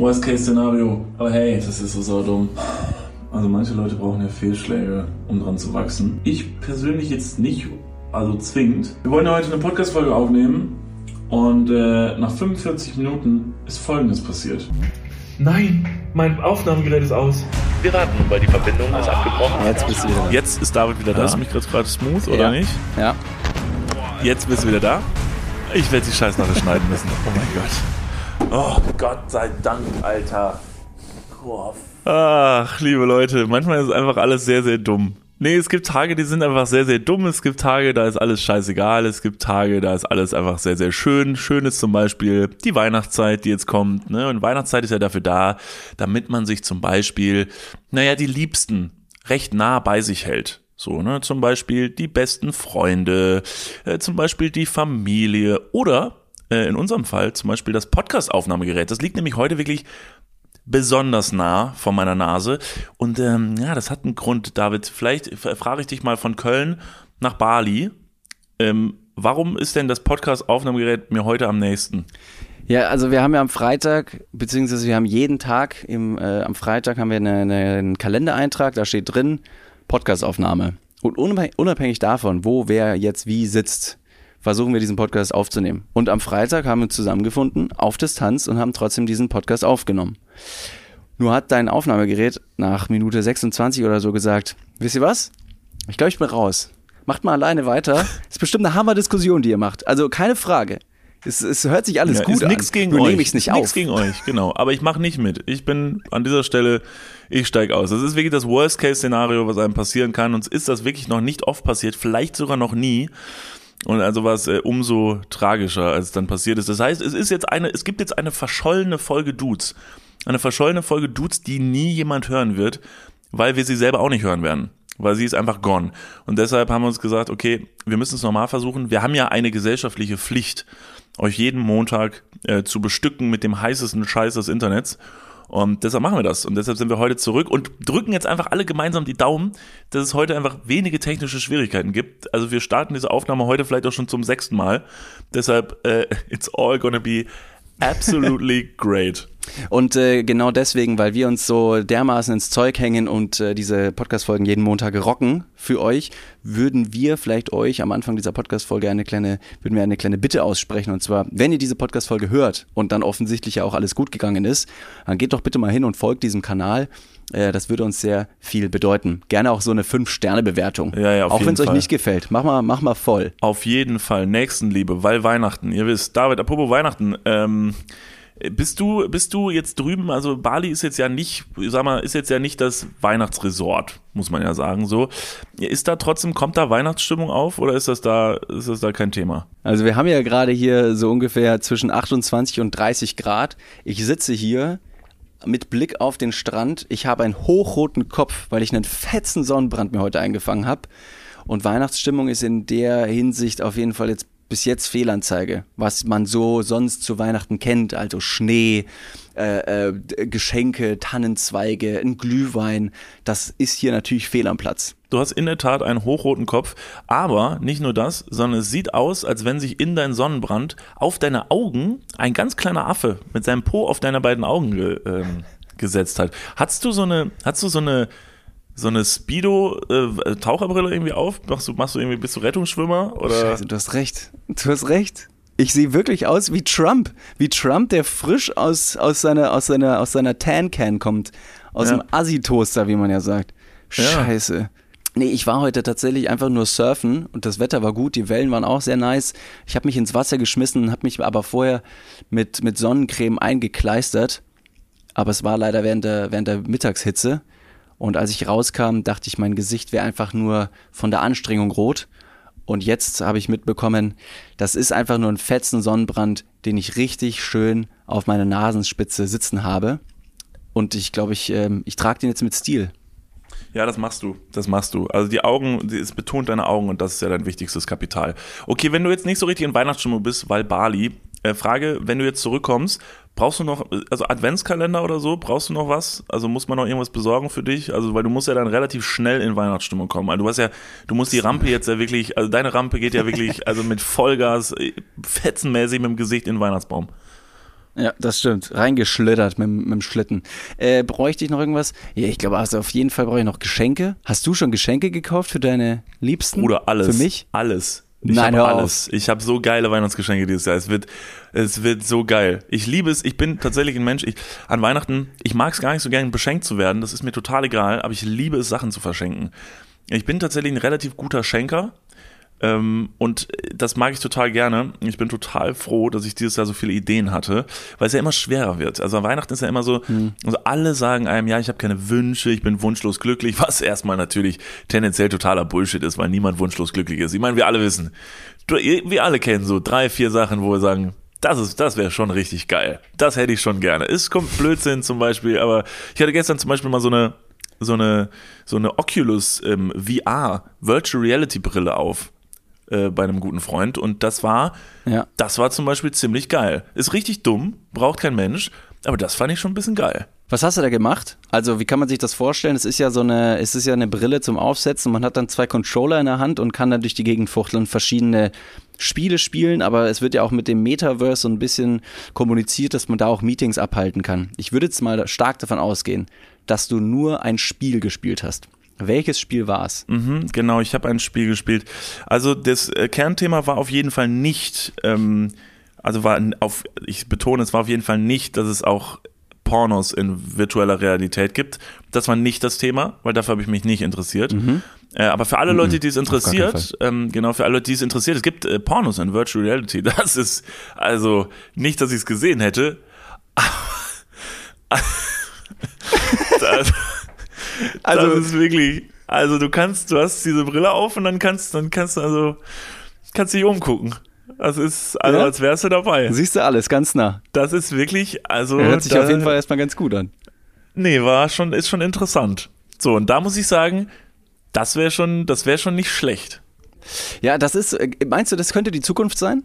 Worst-Case-Szenario. Aber hey, das ist so saudumm. Also manche Leute brauchen ja Fehlschläge, um dran zu wachsen. Ich persönlich jetzt nicht, also zwingend. Wir wollen ja heute eine Podcast-Folge aufnehmen und äh, nach 45 Minuten ist Folgendes passiert. Nein, mein Aufnahmegerät ist aus. Wir warten, weil die Verbindung ist abgebrochen. Jetzt bist du wieder da. Jetzt ist David wieder da. Ist mich gerade smooth, oder Ja. nicht? Ja. Jetzt bist du wieder da. Ich werde die Scheißnachricht schneiden müssen. Oh mein Gott. Oh Gott sei Dank, Alter. Ach, liebe Leute, manchmal ist einfach alles sehr, sehr dumm. Nee, es gibt Tage, die sind einfach sehr, sehr dumm. Es gibt Tage, da ist alles scheißegal. Es gibt Tage, da ist alles einfach sehr, sehr schön. Schön ist zum Beispiel die Weihnachtszeit, die jetzt kommt. Ne? Und Weihnachtszeit ist ja dafür da, damit man sich zum Beispiel, naja, die Liebsten recht nah bei sich hält. So, ne, zum Beispiel die besten Freunde, äh, zum Beispiel die Familie oder äh, in unserem Fall zum Beispiel das Podcast-Aufnahmegerät. Das liegt nämlich heute wirklich besonders nah vor meiner Nase. Und ähm, ja, das hat einen Grund, David. Vielleicht frage ich dich mal von Köln nach Bali. Ähm, warum ist denn das Podcast-Aufnahmegerät mir heute am nächsten? Ja, also wir haben ja am Freitag, beziehungsweise wir haben jeden Tag, im, äh, am Freitag haben wir eine, eine, einen Kalendereintrag, da steht drin Podcastaufnahme. Und unabhängig davon, wo wer jetzt wie sitzt, versuchen wir diesen Podcast aufzunehmen. Und am Freitag haben wir uns zusammengefunden, auf Distanz und haben trotzdem diesen Podcast aufgenommen. Nur hat dein Aufnahmegerät nach Minute 26 oder so gesagt, wisst ihr was? Ich glaube, ich bin raus. Macht mal alleine weiter. Ist bestimmt eine Hammer-Diskussion, die ihr macht. Also keine Frage. Es, es hört sich alles Ja, gut ist an. nix gegen Nur euch. nehme ich es nicht ist Nix auf. gegen euch, genau. Aber ich mache nicht mit. Ich bin an dieser Stelle, ich steige aus. Das ist wirklich das Worst-Case-Szenario, was einem passieren kann. Uns ist das wirklich noch nicht oft passiert, vielleicht sogar noch nie. Und also war es äh, umso tragischer, als es dann passiert ist. Das heißt, es ist jetzt eine, es gibt jetzt eine verschollene Folge Dudes. Eine verschollene Folge Dudes, die nie jemand hören wird, weil wir sie selber auch nicht hören werden. Weil sie ist einfach gone. Und deshalb haben wir uns gesagt, okay, wir müssen es nochmal versuchen. Wir haben ja eine gesellschaftliche Pflicht, euch jeden Montag äh, zu bestücken mit dem heißesten Scheiß des Internets. Und deshalb machen wir das. Und deshalb sind wir heute zurück und drücken jetzt einfach alle gemeinsam die Daumen, dass es heute einfach wenige technische Schwierigkeiten gibt. Also wir starten diese Aufnahme heute vielleicht auch schon zum sechsten Mal. Deshalb, äh, it's all gonna be absolutely great. Und äh, genau deswegen, weil wir uns so dermaßen ins Zeug hängen und äh, diese Podcast-Folgen jeden Montag rocken für euch, würden wir vielleicht euch am Anfang dieser Podcast-Folge eine kleine, würden wir eine kleine Bitte aussprechen. Und zwar, wenn ihr diese Podcast-Folge hört und dann offensichtlich ja auch alles gut gegangen ist, dann geht doch bitte mal hin und folgt diesem Kanal. Äh, das würde uns sehr viel bedeuten. Gerne auch so eine 5-Sterne-Bewertung. Ja, ja, auch wenn es euch nicht gefällt. Mach mal, mach mal voll. Auf jeden Fall Nächstenliebe, weil Weihnachten. Ihr wisst, David, apropos Weihnachten, ähm, bist du, bist du jetzt drüben, also Bali ist jetzt ja nicht, ich sag mal, ist jetzt ja nicht das Weihnachtsresort, muss man ja sagen, so. Ist da trotzdem, kommt da Weihnachtsstimmung auf oder ist das da, ist das da kein Thema? Also wir haben ja gerade hier so ungefähr zwischen 28 und 30 Grad. Ich sitze hier mit Blick auf den Strand. Ich habe einen hochroten Kopf, weil ich einen fetzen Sonnenbrand mir heute eingefangen habe. Und Weihnachtsstimmung ist in der Hinsicht auf jeden Fall jetzt bis jetzt Fehlanzeige, was man so sonst zu Weihnachten kennt, also Schnee, äh, äh, Geschenke, Tannenzweige, ein Glühwein, das ist hier natürlich fehl am Platz. Du hast in der Tat einen hochroten Kopf, aber nicht nur das, sondern es sieht aus, als wenn sich in dein Sonnenbrand auf deine Augen ein ganz kleiner Affe mit seinem Po auf deine beiden Augen ge, ähm, gesetzt hat. Hast du so eine, hast du so eine, so eine Speedo äh, Taucherbrille irgendwie auf? Machst du, machst du irgendwie, bist du Rettungsschwimmer oder? Scheiße, du hast recht. Du hast recht. Ich sehe wirklich aus wie Trump. Wie Trump, der frisch aus, aus seiner, aus seiner, aus seiner Tan-Can kommt. Aus Ja. dem Assi-Toaster, wie man ja sagt. Ja. Scheiße. Nee, ich war heute tatsächlich einfach nur surfen und das Wetter war gut, die Wellen waren auch sehr nice. Ich habe mich ins Wasser geschmissen, habe mich aber vorher mit, mit Sonnencreme eingekleistert. Aber es war leider während der, während der Mittagshitze. Und als ich rauskam, dachte ich, mein Gesicht wäre einfach nur von der Anstrengung rot. Und jetzt habe ich mitbekommen, das ist einfach nur ein fetzen Sonnenbrand, den ich richtig schön auf meiner Nasenspitze sitzen habe. Und ich glaube, ich, ähm, ich trage den jetzt mit Stil. Ja, das machst du. Das machst du. Also die Augen, es betont deine Augen und das ist ja dein wichtigstes Kapital. Okay, wenn du jetzt nicht so richtig in Weihnachtsstimmung bist, weil Bali, äh, Frage, wenn du jetzt zurückkommst, brauchst du noch, also Adventskalender oder so, brauchst du noch was? Also muss man noch irgendwas besorgen für dich? Also, weil du musst ja dann relativ schnell in Weihnachtsstimmung kommen. Also du hast ja, du musst die Rampe jetzt ja wirklich, also deine Rampe geht ja wirklich, also mit Vollgas, äh, fetzenmäßig mit dem Gesicht in den Weihnachtsbaum. Ja, das stimmt. Reingeschlittert mit, mit dem Schlitten. Äh, bräuchte ich noch irgendwas? Ja, ich glaube, also auf jeden Fall brauche ich noch Geschenke. Hast du schon Geschenke gekauft für deine Liebsten? Oder alles. Für mich? Alles. Ich Nein, hab hör alles. Ich habe so geile Weihnachtsgeschenke dieses Jahr. Es wird, es wird so geil. Ich liebe es. Ich bin tatsächlich ein Mensch. Ich, an Weihnachten, ich mag es gar nicht so gern, beschenkt zu werden. Das ist mir total egal. Aber ich liebe es, Sachen zu verschenken. Ich bin tatsächlich ein relativ guter Schenker. Ähm, und das mag ich total gerne. Ich bin total froh, dass ich dieses Jahr so viele Ideen hatte, weil es ja immer schwerer wird. Also an Weihnachten ist ja immer so, also alle sagen einem, ja, ich habe keine Wünsche, ich bin wunschlos glücklich, was erstmal natürlich tendenziell totaler Bullshit ist, weil niemand wunschlos glücklich ist. Ich meine, wir alle wissen, wir alle kennen so drei, vier Sachen, wo wir sagen, das ist, das wäre schon richtig geil. Das hätte ich schon gerne. Es kommt Blödsinn zum Beispiel, aber ich hatte gestern zum Beispiel mal so eine, so eine, so eine Oculus ähm, VR Virtual Reality Brille auf äh, bei einem guten Freund und das war, Ja. das war zum Beispiel ziemlich geil. Ist richtig dumm, braucht kein Mensch, aber das fand ich schon ein bisschen geil. Was hast du da gemacht? Also, wie kann man sich das vorstellen? Es ist ja so eine, es ist ja eine Brille zum Aufsetzen. Man hat dann zwei Controller in der Hand und kann dann durch die Gegend fuchteln, verschiedene Spiele spielen, aber es wird ja auch mit dem Metaverse so ein bisschen kommuniziert, dass man da auch Meetings abhalten kann. Ich würde jetzt mal stark davon ausgehen, dass du nur ein Spiel gespielt hast. Welches Spiel war es? Mhm, genau, ich habe ein Spiel gespielt. Also das äh, Kernthema war auf jeden Fall nicht, ähm, also war auf, ich betone, es war auf jeden Fall nicht, dass es auch Pornos in virtueller Realität gibt. Das war nicht das Thema, weil dafür habe ich mich nicht interessiert. Äh, aber für alle Leute, die es interessiert, ähm, genau, für alle Leute, die es interessiert, es gibt äh, Pornos in Virtual Reality. Das ist also nicht, dass ich es gesehen hätte. das, Also- das ist wirklich, also du kannst, du hast diese Brille auf und dann kannst, dann kannst du also, kannst dich umgucken. Das ist, also Ja? als wärst du dabei. Siehst du alles ganz nah. Das ist wirklich, also. Hört sich da, auf jeden Fall erstmal ganz gut an. Nee, war schon, ist schon interessant. So, und da muss ich sagen, das wäre schon, das wäre schon nicht schlecht. Ja, das ist, äh, meinst du, das könnte die Zukunft sein?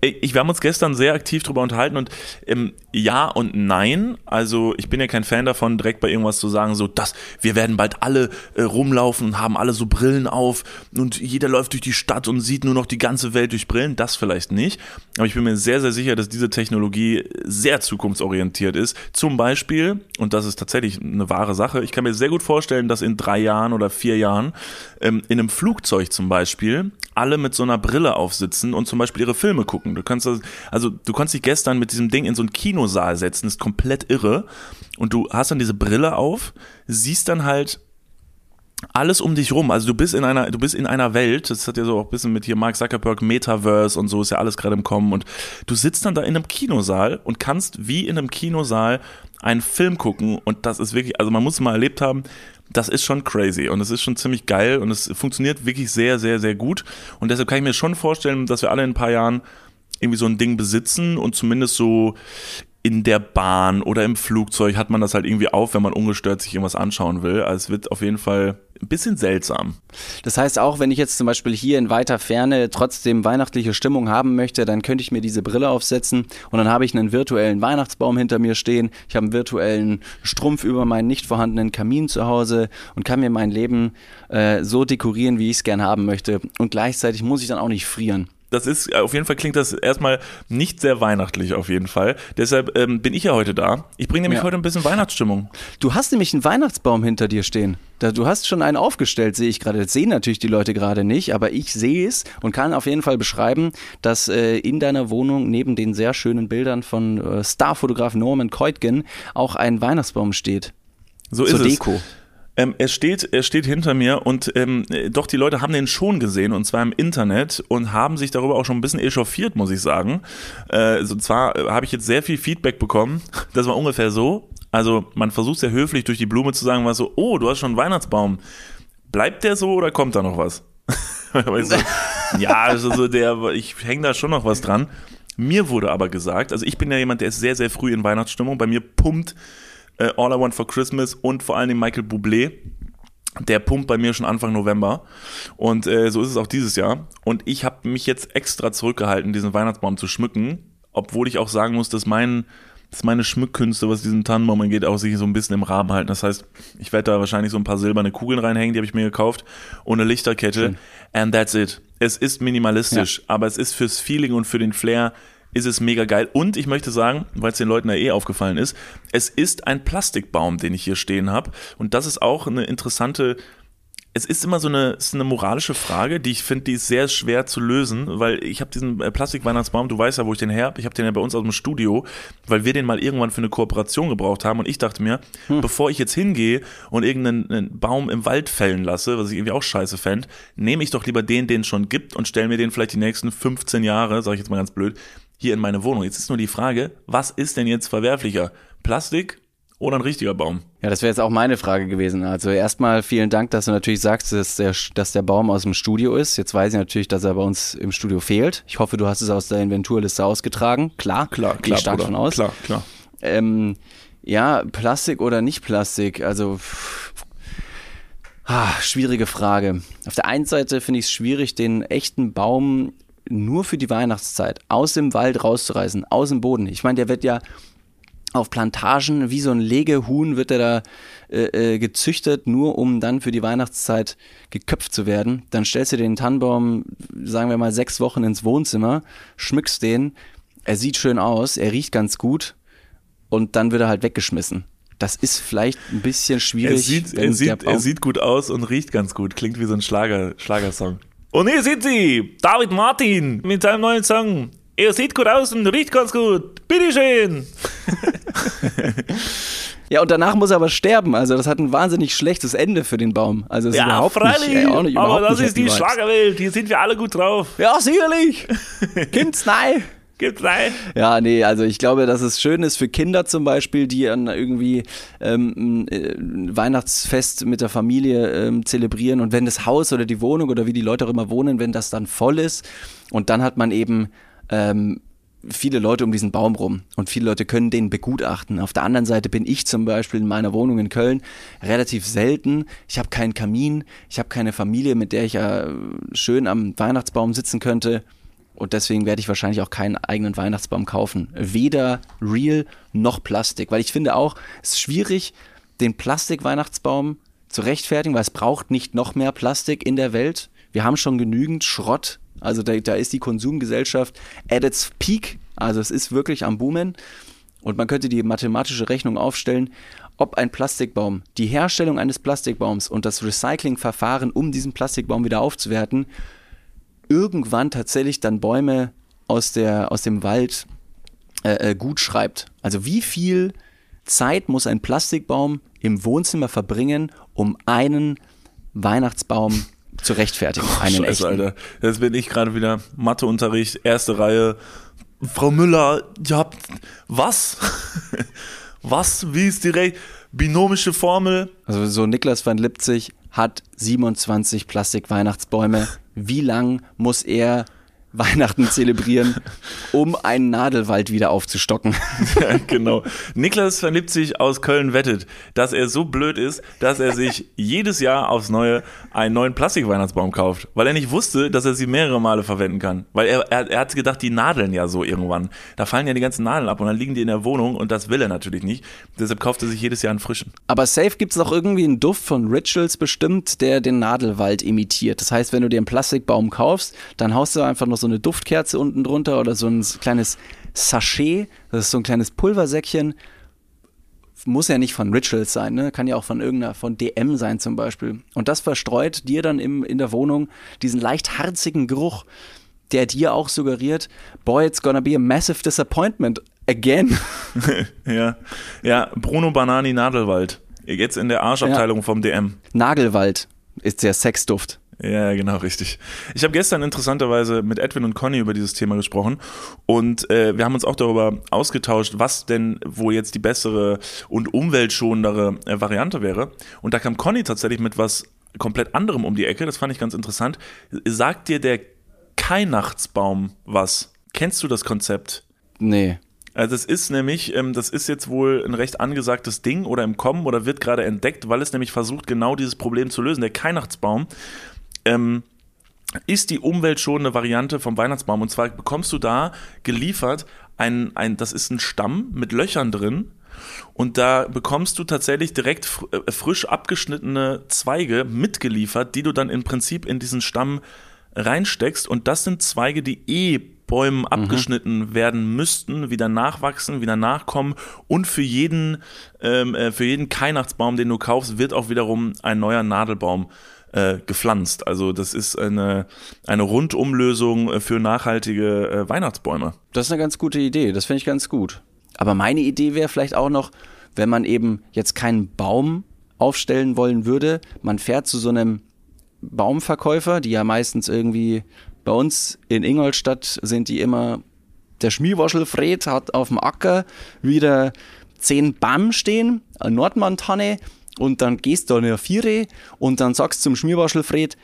Ich, wir haben uns gestern sehr aktiv drüber unterhalten und ähm, ja und nein. Also ich bin ja kein Fan davon, direkt bei irgendwas zu sagen, so das, wir werden bald alle äh, rumlaufen und haben alle so Brillen auf und jeder läuft durch die Stadt und sieht nur noch die ganze Welt durch Brillen. Das vielleicht nicht. Aber ich bin mir sehr, sehr sicher, dass diese Technologie sehr zukunftsorientiert ist. Zum Beispiel, und das ist tatsächlich eine wahre Sache, ich kann mir sehr gut vorstellen, dass in drei Jahren oder vier Jahren ähm, in einem Flugzeug zum Beispiel alle mit so einer Brille aufsitzen und zum Beispiel ihre Filme gucken. Du kannst das, also du konntest dich gestern mit diesem Ding in so einen Kinosaal setzen, ist komplett irre. Und du hast dann diese Brille auf, siehst dann halt alles um dich rum. Also du bist in einer, du bist in einer Welt, das hat ja so auch ein bisschen mit hier Mark Zuckerberg, Metaverse und so ist ja alles gerade im Kommen. Und du sitzt dann da in einem Kinosaal und kannst wie in einem Kinosaal einen Film gucken. Und das ist wirklich, also man muss mal erlebt haben, das ist schon crazy und es ist schon ziemlich geil und es funktioniert wirklich sehr, sehr, sehr gut. Und deshalb kann ich mir schon vorstellen, dass wir alle in ein paar Jahren irgendwie so ein Ding besitzen und zumindest so in der Bahn oder im Flugzeug hat man das halt irgendwie auf, wenn man ungestört sich irgendwas anschauen will. Also es wird auf jeden Fall ein bisschen seltsam. Das heißt, auch wenn ich jetzt zum Beispiel hier in weiter Ferne trotzdem weihnachtliche Stimmung haben möchte, dann könnte ich mir diese Brille aufsetzen und dann habe ich einen virtuellen Weihnachtsbaum hinter mir stehen. Ich habe einen virtuellen Strumpf über meinen nicht vorhandenen Kamin zu Hause und kann mir mein Leben äh, so dekorieren, wie ich es gern haben möchte. Und gleichzeitig muss ich dann auch nicht frieren. Das ist, auf jeden Fall klingt das erstmal nicht sehr weihnachtlich auf jeden Fall. Deshalb ähm, bin ich ja heute da. Ich bringe nämlich Ja. heute ein bisschen Weihnachtsstimmung. Du hast nämlich einen Weihnachtsbaum hinter dir stehen. Da, du hast schon einen aufgestellt, sehe ich gerade. Das sehen natürlich die Leute gerade nicht, aber ich sehe es und kann auf jeden Fall beschreiben, dass äh, in deiner Wohnung neben den sehr schönen Bildern von äh, Starfotograf Norman Keutgen auch ein Weihnachtsbaum steht. So Zur ist es. Deko. Ähm, er, steht, er steht hinter mir und ähm, äh, doch die Leute haben den schon gesehen und zwar im Internet und haben sich darüber auch schon ein bisschen echauffiert, muss ich sagen. Äh, so, zwar äh, habe ich jetzt sehr viel Feedback bekommen. Das war ungefähr so. Also man versucht sehr höflich durch die Blume zu sagen, was so, oh, du hast schon einen Weihnachtsbaum. Bleibt der so oder kommt da noch was? So, ja, also so der, ich hänge da schon noch was dran. Mir wurde aber gesagt, also ich bin ja jemand, der ist sehr, sehr früh in Weihnachtsstimmung. Bei mir pumpt äh, All I Want for Christmas und vor allen Dingen Michael Bublé. Der pumpt bei mir schon Anfang November. Und äh, so ist es auch dieses Jahr. Und ich habe mich jetzt extra zurückgehalten, diesen Weihnachtsbaum zu schmücken. Obwohl ich auch sagen muss, dass mein dass meine Schmückkünste, was diesen Tannenbaum angeht, auch sich so ein bisschen im Rahmen halten. Das heißt, ich werde da wahrscheinlich so ein paar silberne Kugeln reinhängen, die habe ich mir gekauft, und eine Lichterkette. Schön. And that's it. Es ist minimalistisch, aber es ist fürs Feeling und für den Flair ist es mega geil. Und ich möchte sagen, weil es den Leuten ja eh aufgefallen ist, es ist ein Plastikbaum, den ich hier stehen habe. Und das ist auch eine interessante es ist immer so eine, ist eine moralische Frage, die ich finde, die ist sehr schwer zu lösen, weil ich habe diesen äh, Plastikweihnachtsbaum, du weißt ja, wo ich den her habe, ich habe den ja bei uns aus dem Studio, weil wir den mal irgendwann für eine Kooperation gebraucht haben und ich dachte mir, hm. bevor ich jetzt hingehe und irgendeinen Baum im Wald fällen lasse, was ich irgendwie auch scheiße fände, nehme ich doch lieber den, den es schon gibt und stelle mir den vielleicht die nächsten 15 Jahre, sage ich jetzt mal ganz blöd, hier in meine Wohnung. Jetzt ist nur die Frage, was ist denn jetzt verwerflicher? Plastik oder ein richtiger Baum? Ja, das wäre jetzt auch meine Frage gewesen. Also erstmal vielen Dank, dass du natürlich sagst, dass der, dass der Baum aus dem Studio ist. Jetzt weiß ich natürlich, dass er bei uns im Studio fehlt. Ich hoffe, du hast es aus der Inventurliste ausgetragen. Klar, klar, klar. Ich stark von aus. Klar, klar. Ähm, ja, Plastik oder nicht Plastik? Also ah, schwierige Frage. Auf der einen Seite finde ich es schwierig, den echten Baum nur für die Weihnachtszeit aus dem Wald rauszureißen, aus dem Boden. Ich meine, der wird ja auf Plantagen, wie so ein Legehuhn wird er da äh, äh, gezüchtet, nur um dann für die Weihnachtszeit geköpft zu werden. Dann stellst du den Tannenbaum, sagen wir mal, sechs Wochen ins Wohnzimmer, schmückst den, er sieht schön aus, er riecht ganz gut und dann wird er halt weggeschmissen. Das ist vielleicht ein bisschen schwierig. Er sieht, er sieht, er sieht gut aus und riecht ganz gut. Klingt wie so ein Schlager, Schlagersong. Und hier sind sie, David Martin mit seinem neuen Song er sieht gut aus und riecht ganz gut. Bitteschön. Ja, und danach muss er aber sterben. Also das hat ein wahnsinnig schlechtes Ende für den Baum. Also ja, überhaupt freilich. Nicht, ey, nicht, aber das ist die Schlagerwelt. Hier sind wir alle gut drauf. Ja, sicherlich. Kimmt's nein. Gibt's nein? Ja, nee, also ich glaube, dass es schön ist für Kinder zum Beispiel, die dann irgendwie ähm, ein Weihnachtsfest mit der Familie ähm, zelebrieren und wenn das Haus oder die Wohnung oder wie die Leute auch immer wohnen, wenn das dann voll ist und dann hat man eben ähm, viele Leute um diesen Baum rum und viele Leute können den begutachten. Auf der anderen Seite bin ich zum Beispiel in meiner Wohnung in Köln relativ selten. Ich habe keinen Kamin, ich habe keine Familie, mit der ich äh, schön am Weihnachtsbaum sitzen könnte. Und deswegen werde ich wahrscheinlich auch keinen eigenen Weihnachtsbaum kaufen. Weder real noch Plastik. Weil ich finde auch, es ist schwierig, den Plastik-Weihnachtsbaum zu rechtfertigen, weil es braucht nicht noch mehr Plastik in der Welt. Wir haben schon genügend Schrott also da, da ist die Konsumgesellschaft at its peak. Also es ist wirklich am Boomen. Und man könnte die mathematische Rechnung aufstellen, ob ein Plastikbaum, die Herstellung eines Plastikbaums und das Recyclingverfahren, um diesen Plastikbaum wieder aufzuwerten, irgendwann tatsächlich dann Bäume aus, der, aus dem Wald äh, äh gut schreibt. Also wie viel Zeit muss ein Plastikbaum im Wohnzimmer verbringen, um einen Weihnachtsbaum zu rechtfertigen. Einen Scheiße, echten. Alter. Jetzt bin ich gerade wieder Matheunterricht, erste Reihe. Frau Müller, ihr habt was? was? Wie ist die Re binomische Formel? Also so Niklas van Lipzig hat 27 Plastik-Weihnachtsbäume. Wie lang muss er Weihnachten zelebrieren, um einen Nadelwald wieder aufzustocken. Ja, genau. Niklas verliebt sich aus Köln wettet, dass er so blöd ist, dass er sich jedes Jahr aufs Neue einen neuen Plastikweihnachtsbaum kauft, weil er nicht wusste, dass er sie mehrere Male verwenden kann. Weil er, er, er hat gedacht, die nadeln ja so irgendwann. Da fallen ja die ganzen Nadeln ab und dann liegen die in der Wohnung und das will er natürlich nicht. Deshalb kauft er sich jedes Jahr einen frischen. Aber safe gibt es doch irgendwie einen Duft von Rituals bestimmt, der den Nadelwald imitiert. Das heißt, wenn du dir einen Plastikbaum kaufst, dann haust du einfach noch so eine Duftkerze unten drunter oder so ein kleines Sachet, das ist so ein kleines Pulversäckchen. Muss ja nicht von Rituals sein, ne? kann ja auch von irgendeiner, von DM sein zum Beispiel. Und das verstreut dir dann im, in der Wohnung diesen leicht harzigen Geruch, der dir auch suggeriert, boy, it's gonna be a massive disappointment again. ja, ja, Bruno Banani Nadelwald. Jetzt in der Arschabteilung ja. vom DM. Nagelwald ist der Sexduft. Ja, genau, richtig. Ich habe gestern interessanterweise mit Edwin und Conny über dieses Thema gesprochen und äh, wir haben uns auch darüber ausgetauscht, was denn wohl jetzt die bessere und umweltschonendere äh, Variante wäre. Und da kam Conny tatsächlich mit was komplett anderem um die Ecke, das fand ich ganz interessant. Sagt dir der Keinachtsbaum was? Kennst du das Konzept? Nee. Also es ist nämlich, ähm, das ist jetzt wohl ein recht angesagtes Ding oder im Kommen oder wird gerade entdeckt, weil es nämlich versucht, genau dieses Problem zu lösen. Der Keinachtsbaum ähm, ist die umweltschonende Variante vom Weihnachtsbaum. Und zwar bekommst du da geliefert ein, ein das ist ein Stamm mit Löchern drin. Und da bekommst du tatsächlich direkt äh, frisch abgeschnittene Zweige mitgeliefert, die du dann im Prinzip in diesen Stamm reinsteckst. Und das sind Zweige, die eh Bäumen abgeschnitten werden müssten, wieder nachwachsen, wieder nachkommen und für jeden, ähm, äh, für jeden Weihnachtsbaum, den du kaufst, wird auch wiederum ein neuer Nadelbaum äh, gepflanzt. Also das ist eine, eine Rundumlösung äh, für nachhaltige äh, Weihnachtsbäume. Das ist eine ganz gute Idee, das finde ich ganz gut. Aber meine Idee wäre vielleicht auch noch, wenn man eben jetzt keinen Baum aufstellen wollen würde, man fährt zu so einem Baumverkäufer, die ja meistens irgendwie bei uns in Ingolstadt sind die immer, der Schmierwaschelfred hat auf dem Acker wieder zehn Baum stehen, eine Nordmann-Tanne und dann gehst du an der Viere und dann sagst zum Schmierwaschelfred,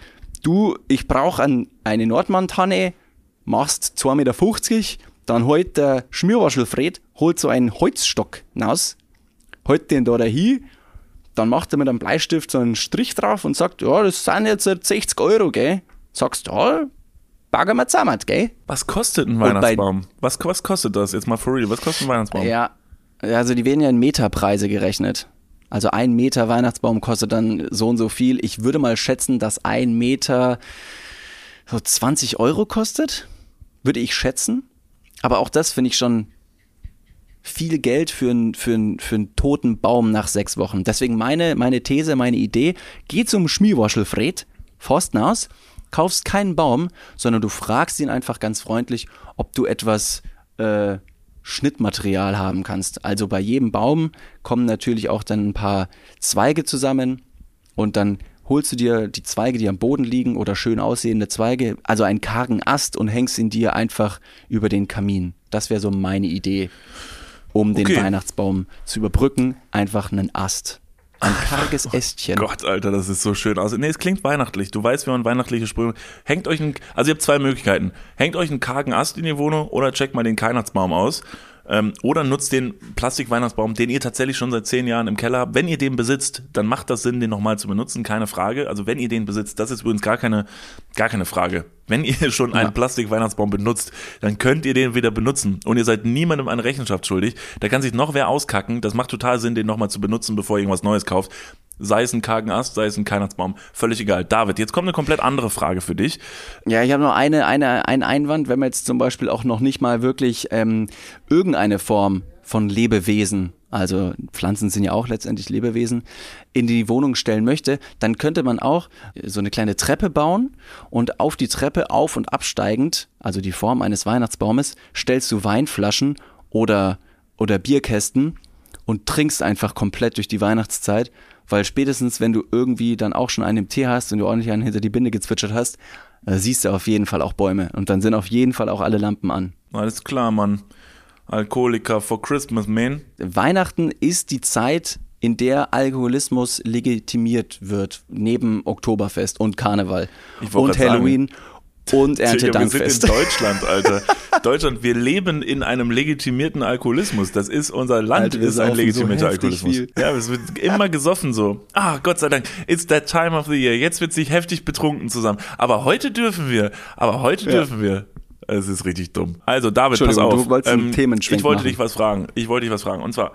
du, ich brauche ein, eine Nordmann-Tanne, machst 2,50 Meter, dann holt der Schmierwaschelfred, holt so einen Holzstock raus, holt den da dahin, dann macht er mit einem Bleistift so einen Strich drauf und sagt, ja, das sind jetzt 60 Euro, gell? Sagst, ja, bagger wir zusammen, gell? Was kostet ein Weihnachtsbaum? Was, was kostet das? Jetzt mal for real. Was kostet ein Weihnachtsbaum? Ja, also die werden ja in Meterpreise gerechnet. Also ein Meter Weihnachtsbaum kostet dann so und so viel. Ich würde mal schätzen, dass ein Meter so 20 Euro kostet. Würde ich schätzen. Aber auch das finde ich schon viel Geld für, einen für, einen für einen toten Baum nach sechs Wochen. Deswegen meine, meine These, meine Idee, geh zum Schmierwaschelfred, Forstnaus, kaufst keinen Baum, sondern du fragst ihn einfach ganz freundlich, ob du etwas äh, Schnittmaterial haben kannst. Also bei jedem Baum kommen natürlich auch dann ein paar Zweige zusammen und dann holst du dir die Zweige, die am Boden liegen oder schön aussehende Zweige, also einen kargen Ast und hängst ihn dir einfach über den Kamin. Das wäre so meine Idee, um den Okay. Weihnachtsbaum zu überbrücken. Einfach einen Ast. Ein karges Ästchen. Gott, Alter, das ist so schön aus. Nee, es klingt weihnachtlich. Du weißt, wie man weihnachtliche Sprüche. Hängt euch ein, also ihr habt zwei Möglichkeiten. Hängt euch einen kargen Ast in die Wohnung oder checkt mal den Weihnachtsbaum aus. Ähm, oder nutzt den Plastik-Weihnachtsbaum, den ihr tatsächlich schon seit zehn Jahren im Keller habt. Wenn ihr den besitzt, dann macht das Sinn, den nochmal zu benutzen, keine Frage. Also wenn ihr den besitzt, das ist übrigens gar keine, gar keine Frage. Wenn ihr schon einen Plastik-Weihnachtsbaum benutzt, dann könnt ihr den wieder benutzen. Und ihr seid niemandem eine Rechenschaft schuldig. Da kann sich noch wer auskacken. Das macht total Sinn, den nochmal zu benutzen, bevor ihr irgendwas Neues kauft. Sei es ein kargen Ast, sei es ein Weihnachtsbaum. Völlig egal. David, jetzt kommt eine komplett andere Frage für dich. Ja, ich habe noch eine, eine, einen Einwand, wenn man jetzt zum Beispiel auch noch nicht mal wirklich ähm, irgendeine Form von Lebewesen, also Pflanzen sind ja auch letztendlich Lebewesen, in die Wohnung stellen möchte, dann könnte man auch so eine kleine Treppe bauen und auf die Treppe auf und absteigend, also die Form eines Weihnachtsbaumes, stellst du Weinflaschen oder, oder Bierkästen und trinkst einfach komplett durch die Weihnachtszeit, weil spätestens, wenn du irgendwie dann auch schon einen im Tee hast und du ordentlich einen hinter die Binde gezwitschert hast, äh, siehst du auf jeden Fall auch Bäume und dann sind auf jeden Fall auch alle Lampen an. Alles klar, Mann. Alkoholiker for Christmas, man. Weihnachten ist die Zeit, in der Alkoholismus legitimiert wird, neben Oktoberfest und Karneval und Halloween und Digga, wir sind Erntedankfest. in Deutschland, Alter. Deutschland, wir leben in einem legitimierten Alkoholismus. Das ist unser Land, Alter, ist ein so legitimierter heftig Alkoholismus. viel. Ja, es wird immer gesoffen so. Ah, Gott sei Dank, it's that time of the year. Jetzt wird sich heftig betrunken zusammen. Aber heute dürfen wir. Aber heute Ja. dürfen wir. Es ist richtig dumm. Also David, pass auf. du wolltest einen Themenschwenk ich wollte machen. dich was fragen. Ich wollte dich was fragen. Und zwar,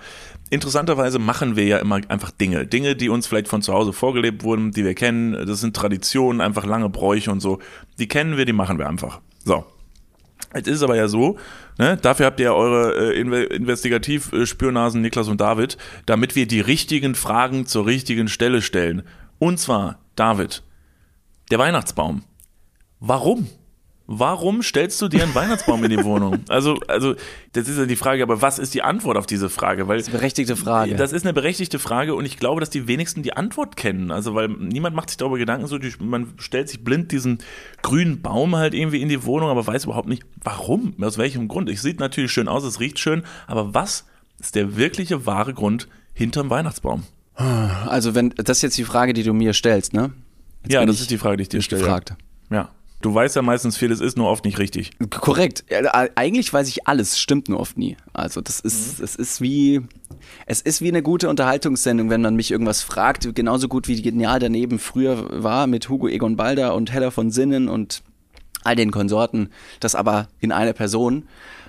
interessanterweise machen wir ja immer einfach Dinge. Dinge, die uns vielleicht von zu Hause vorgelebt wurden, die wir kennen. Das sind Traditionen, einfach lange Bräuche und so. Die kennen wir, die machen wir einfach. So. Jetzt ist es aber ja so, ne, dafür habt ihr ja eure äh, Inve Investigativ-Spürnasen Niklas und David, damit wir die richtigen Fragen zur richtigen Stelle stellen. Und zwar, David, der Weihnachtsbaum. Warum? Warum stellst du dir einen Weihnachtsbaum in die Wohnung? Also, also, das ist ja die Frage, aber was ist die Antwort auf diese Frage? Weil Berechtigte Frage. das ist eine berechtigte Frage und ich glaube, dass die wenigsten die Antwort kennen. Also, weil niemand macht sich darüber Gedanken, so, die, man stellt sich blind diesen grünen Baum halt irgendwie in die Wohnung, aber weiß überhaupt nicht, warum, aus welchem Grund. Es sieht natürlich schön aus, es riecht schön, aber was ist der wirkliche wahre Grund hinterm Weihnachtsbaum? also wenn das ist jetzt die Frage, die du mir stellst, ne? Jetzt ja, das ich ist die Frage, die ich dir stelle. gefragt. Ja. Du weißt ja meistens, vieles ist nur oft nicht richtig. Korrekt. Eigentlich weiß ich alles, stimmt nur oft nie. Also das ist, es ist wie, es ist wie eine gute Unterhaltungssendung, wenn man mich irgendwas fragt, genauso gut wie Genial daneben früher war mit Hugo Egon Balder und Hella von Sinnen und all den Konsorten, das aber in einer Person.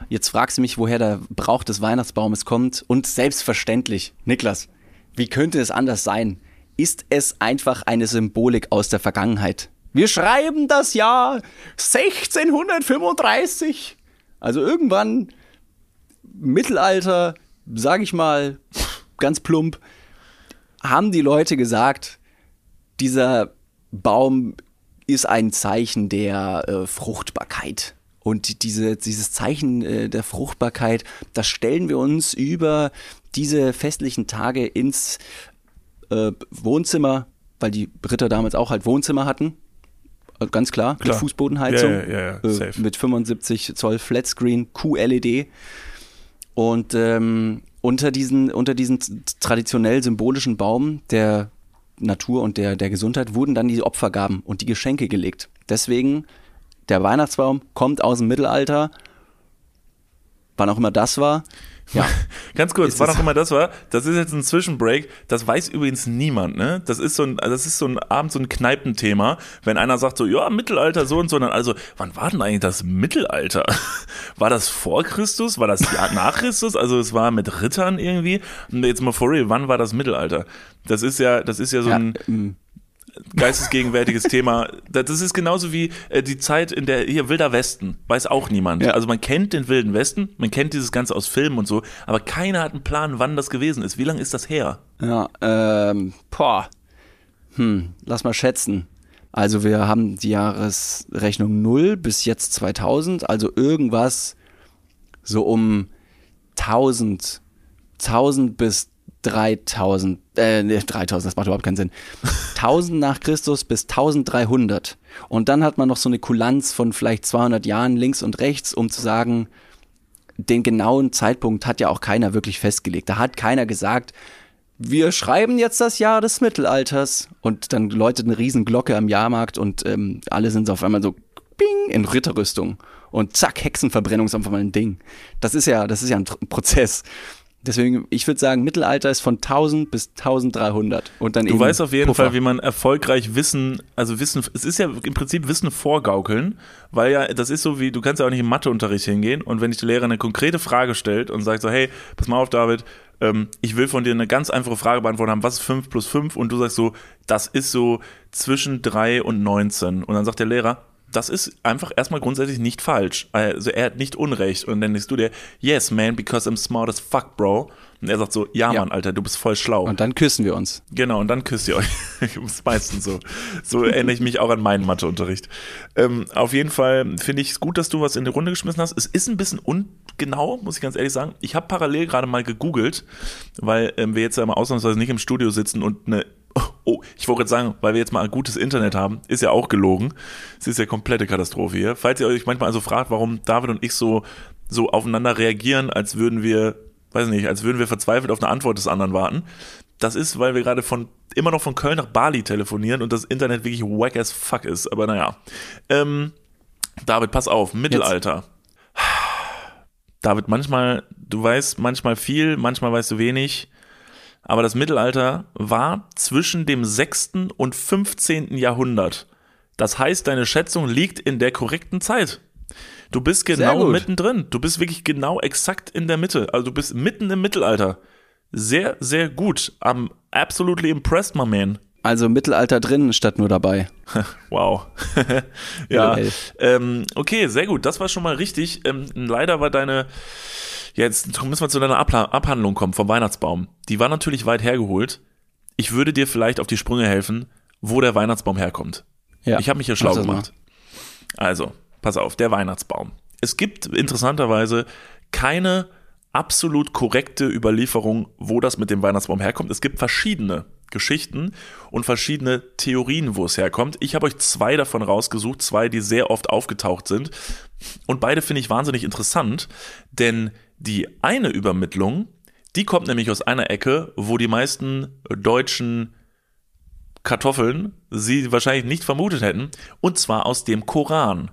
Jetzt fragst du mich, woher der Brauch des Weihnachtsbaumes kommt und selbstverständlich, Niklas, wie könnte es anders sein? Ist es einfach eine Symbolik aus der Vergangenheit? Wir schreiben das Jahr 1635. Also irgendwann Mittelalter, sag ich mal, ganz plump, haben die Leute gesagt, dieser Baum ist ein Zeichen der äh, Fruchtbarkeit. Und diese, dieses Zeichen äh, der Fruchtbarkeit, das stellen wir uns über diese festlichen Tage ins äh, Wohnzimmer, weil die Ritter damals auch halt Wohnzimmer hatten. Äh, Ganz klar, Klar. mit Fußbodenheizung. Ja, ja, ja, äh, mit 75 Zoll Flatscreen, QLED. Und ähm, unter diesen, unter diesen traditionell symbolischen Baum der Natur und der, der Gesundheit wurden dann die Opfergaben und die Geschenke gelegt. Deswegen, der Weihnachtsbaum kommt aus dem Mittelalter, wann auch immer das war. Ja, Ganz kurz, wann es- auch immer das war, das ist jetzt ein Zwischenbreak, das weiß übrigens niemand, ne? Das ist so ein, das ist so ein Abend so ein Kneipenthema, wenn einer sagt so, ja, Mittelalter so und so, dann also, wann war denn eigentlich das Mittelalter? War das vor Christus? War das nach Christus? Also es war mit Rittern irgendwie? Und jetzt mal for real, wann war das Mittelalter? Das ist ja, das ist ja so ja ein ähm, geistesgegenwärtiges Thema. Das ist genauso wie äh, die Zeit in der hier Wilder Westen, weiß auch niemand. Ja. Also man kennt den Wilden Westen, man kennt dieses Ganze aus Filmen und so, aber keiner hat einen Plan, wann das gewesen ist. Wie lange ist das her? ja, ähm, boah. Hm, lass mal schätzen. Also wir haben die Jahresrechnung 0 bis jetzt 2000, also irgendwas so um 1000, 1000 bis 3000, äh, nee, 3000, das macht überhaupt keinen Sinn. 1000 nach Christus bis 1300. Und dann hat man noch so eine Kulanz von vielleicht 200 Jahren links und rechts, um zu sagen, den genauen Zeitpunkt hat ja auch keiner wirklich festgelegt. Da hat keiner gesagt, wir schreiben jetzt das Jahr des Mittelalters und dann läutet eine riesen Glocke am Jahrmarkt und ähm, alle sind so auf einmal so bing in Ritterrüstung und zack Hexenverbrennung ist einfach mal ein Ding. Das ist ja, das ist ja ein Prozess. Deswegen, ich würde sagen, Mittelalter ist von 1000 bis 1300 und dann Du weißt auf jeden Puffer. Fall, wie man erfolgreich Wissen, also Wissen, es ist ja im Prinzip Wissen vorgaukeln, weil ja, das ist so wie, du kannst ja auch nicht im Matheunterricht hingehen und wenn dich der Lehrer eine konkrete Frage stellt und sagt so, hey, pass mal auf, David, ähm, ich will von dir eine ganz einfache Frage beantworten haben, was ist 5 plus 5? Und du sagst so, das ist so zwischen 3 und 19. Und dann sagt der Lehrer, das ist einfach erstmal grundsätzlich nicht falsch. Also er hat nicht Unrecht. Und dann denkst du dir, yes, man, because I'm smart as fuck, bro. Und er sagt so, ja, Ja. Mann, Alter, du bist voll schlau. Und dann küssen wir uns. Genau, und dann küsst ihr euch. das ist meistens so. So erinnere ich mich auch an meinen Matheunterricht. Ähm, auf jeden Fall finde ich es gut, dass du was in die Runde geschmissen hast. Es ist ein bisschen ungenau, muss ich ganz ehrlich sagen. Ich habe parallel gerade mal gegoogelt, weil ähm, wir jetzt ja mal ausnahmsweise nicht im Studio sitzen und eine Oh, ich wollte gerade sagen, weil wir jetzt mal ein gutes Internet haben, ist ja auch gelogen. Es ist ja komplette Katastrophe hier. Falls ihr euch manchmal also fragt, warum David und ich so, so aufeinander reagieren, als würden wir, weiß nicht, als würden wir verzweifelt auf eine Antwort des anderen warten. Das ist, weil wir gerade von, immer noch von Köln nach Bali telefonieren und das Internet wirklich wack as fuck ist. Aber naja. Ähm, David, pass auf, Mittelalter. David, manchmal, du weißt manchmal viel, manchmal weißt du wenig. Aber das Mittelalter war zwischen dem 6. und 15. Jahrhundert. Das heißt, deine Schätzung liegt in der korrekten Zeit. Du bist genau mittendrin. Du bist wirklich genau exakt in der Mitte. Also du bist mitten im Mittelalter. Sehr, sehr gut. I'm absolutely impressed, my man. Also Mittelalter drin statt nur dabei. Wow. ja. Ähm, okay, sehr gut. Das war schon mal richtig. Ähm, leider war deine. Jetzt müssen wir zu deiner Abla Abhandlung kommen vom Weihnachtsbaum. Die war natürlich weit hergeholt. Ich würde dir vielleicht auf die Sprünge helfen, wo der Weihnachtsbaum herkommt. Ja. Ich habe mich hier schlau Mach das mal. gemacht. Also, pass auf, der Weihnachtsbaum. Es gibt interessanterweise keine absolut korrekte Überlieferung, wo das mit dem Weihnachtsbaum herkommt. Es gibt verschiedene Geschichten und verschiedene Theorien, wo es herkommt. Ich habe euch zwei davon rausgesucht, zwei, die sehr oft aufgetaucht sind. Und beide finde ich wahnsinnig interessant, denn die eine Übermittlung, die kommt nämlich aus einer Ecke, wo die meisten deutschen Kartoffeln sie wahrscheinlich nicht vermutet hätten, und zwar aus dem Koran.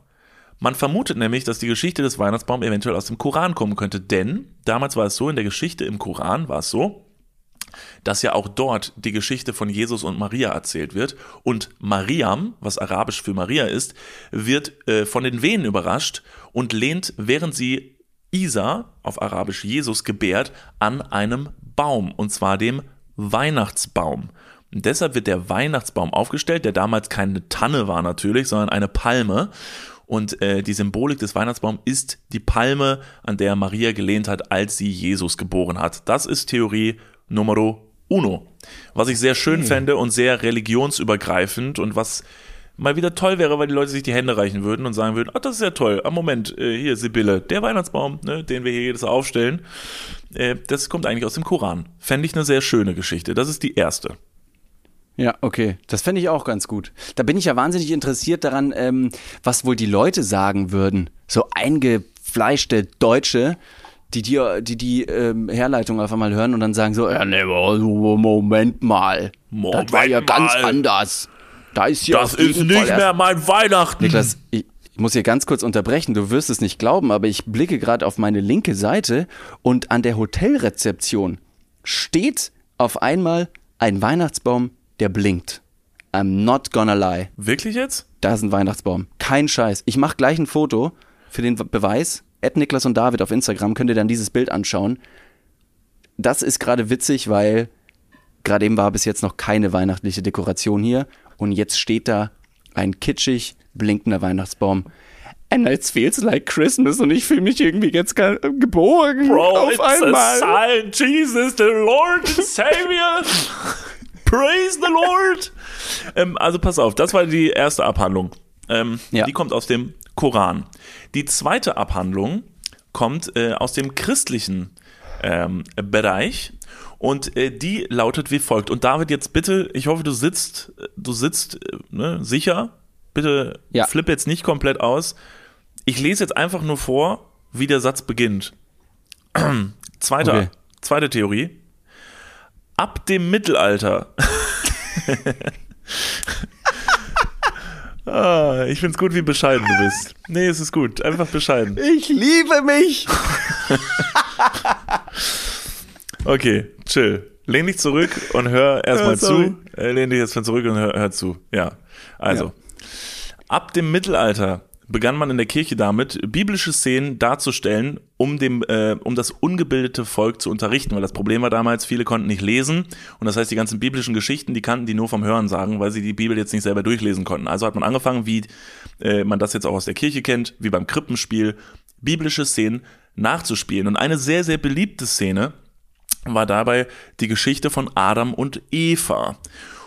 Man vermutet nämlich, dass die Geschichte des Weihnachtsbaums eventuell aus dem Koran kommen könnte, denn damals war es so, in der Geschichte im Koran war es so, dass ja auch dort die Geschichte von Jesus und Maria erzählt wird. Und Mariam, was arabisch für Maria ist, wird äh, von den Wehen überrascht und lehnt, während sie Isa, auf arabisch Jesus, gebärt, an einem Baum, und zwar dem Weihnachtsbaum. Und deshalb wird der Weihnachtsbaum aufgestellt, der damals keine Tanne war natürlich, sondern eine Palme. Und äh, die Symbolik des Weihnachtsbaums ist die Palme, an der Maria gelehnt hat, als sie Jesus geboren hat. Das ist Theorie Numero uno. Was ich sehr schön fände und sehr religionsübergreifend und was mal wieder toll wäre, weil die Leute sich die Hände reichen würden und sagen würden, ach, das ist ja toll. Am Moment, äh, hier Sibylle, der Weihnachtsbaum, ne, den wir hier jedes Jahr aufstellen, äh, das kommt eigentlich aus dem Koran. Fände ich eine sehr schöne Geschichte. Das ist die erste. Ja, okay. Das fände ich auch ganz gut. Da bin ich ja wahnsinnig interessiert daran, ähm, was wohl die Leute sagen würden. So eingefleischte Deutsche, die die, die, die ähm, Herleitung auf einmal hören und dann sagen so, ja, nee, Moment mal. Moment das war ja ganz mal. anders. Da ist ja Das ist nicht mehr mein Weihnachten. Niklas, ich, ich muss hier ganz kurz unterbrechen. Du wirst es nicht glauben, aber ich blicke gerade auf meine linke Seite und an der Hotelrezeption steht auf einmal ein Weihnachtsbaum, der blinkt. I'm not gonna lie. Wirklich jetzt? Da ist ein Weihnachtsbaum. Kein Scheiß. Ich mache gleich ein Foto für den Beweis. Ed Niklas und David auf Instagram könnt ihr dann dieses Bild anschauen. Das ist gerade witzig, weil gerade eben war bis jetzt noch keine weihnachtliche Dekoration hier und jetzt steht da ein kitschig blinkender Weihnachtsbaum. And it feels like Christmas und ich fühle mich irgendwie jetzt ge- geborgen auf einmal. sign, Jesus, the Lord and Savior. Praise the Lord. Ähm, also pass auf, das war die erste Abhandlung. Ähm, Ja. Die kommt aus dem Koran. Die zweite Abhandlung kommt äh, aus dem christlichen ähm, Bereich und äh, die lautet wie folgt. Und David, jetzt bitte, ich hoffe, du sitzt, du sitzt äh, ne, sicher. Bitte Ja. flipp jetzt nicht komplett aus. Ich lese jetzt einfach nur vor, wie der Satz beginnt. Zweite, Okay. zweite Theorie. Ab dem Mittelalter. ah, ich find's gut, wie bescheiden du bist. Nee, es ist gut. Einfach bescheiden. Ich liebe mich. Okay, chill. Lehn dich zurück und hör erstmal zu. Äh, lehn dich jetzt mal zurück und hör, hör zu. Ja. Also. Ja. Ab dem Mittelalter begann man in der Kirche damit, biblische Szenen darzustellen, um, dem, äh, um das ungebildete Volk zu unterrichten. Weil das Problem war damals, viele konnten nicht lesen. Und das heißt, die ganzen biblischen Geschichten, die kannten die nur vom Hören sagen, weil sie die Bibel jetzt nicht selber durchlesen konnten. Also hat man angefangen, wie äh, man das jetzt auch aus der Kirche kennt, wie beim Krippenspiel, biblische Szenen nachzuspielen. Und eine sehr, sehr beliebte Szene war dabei die Geschichte von Adam und Eva.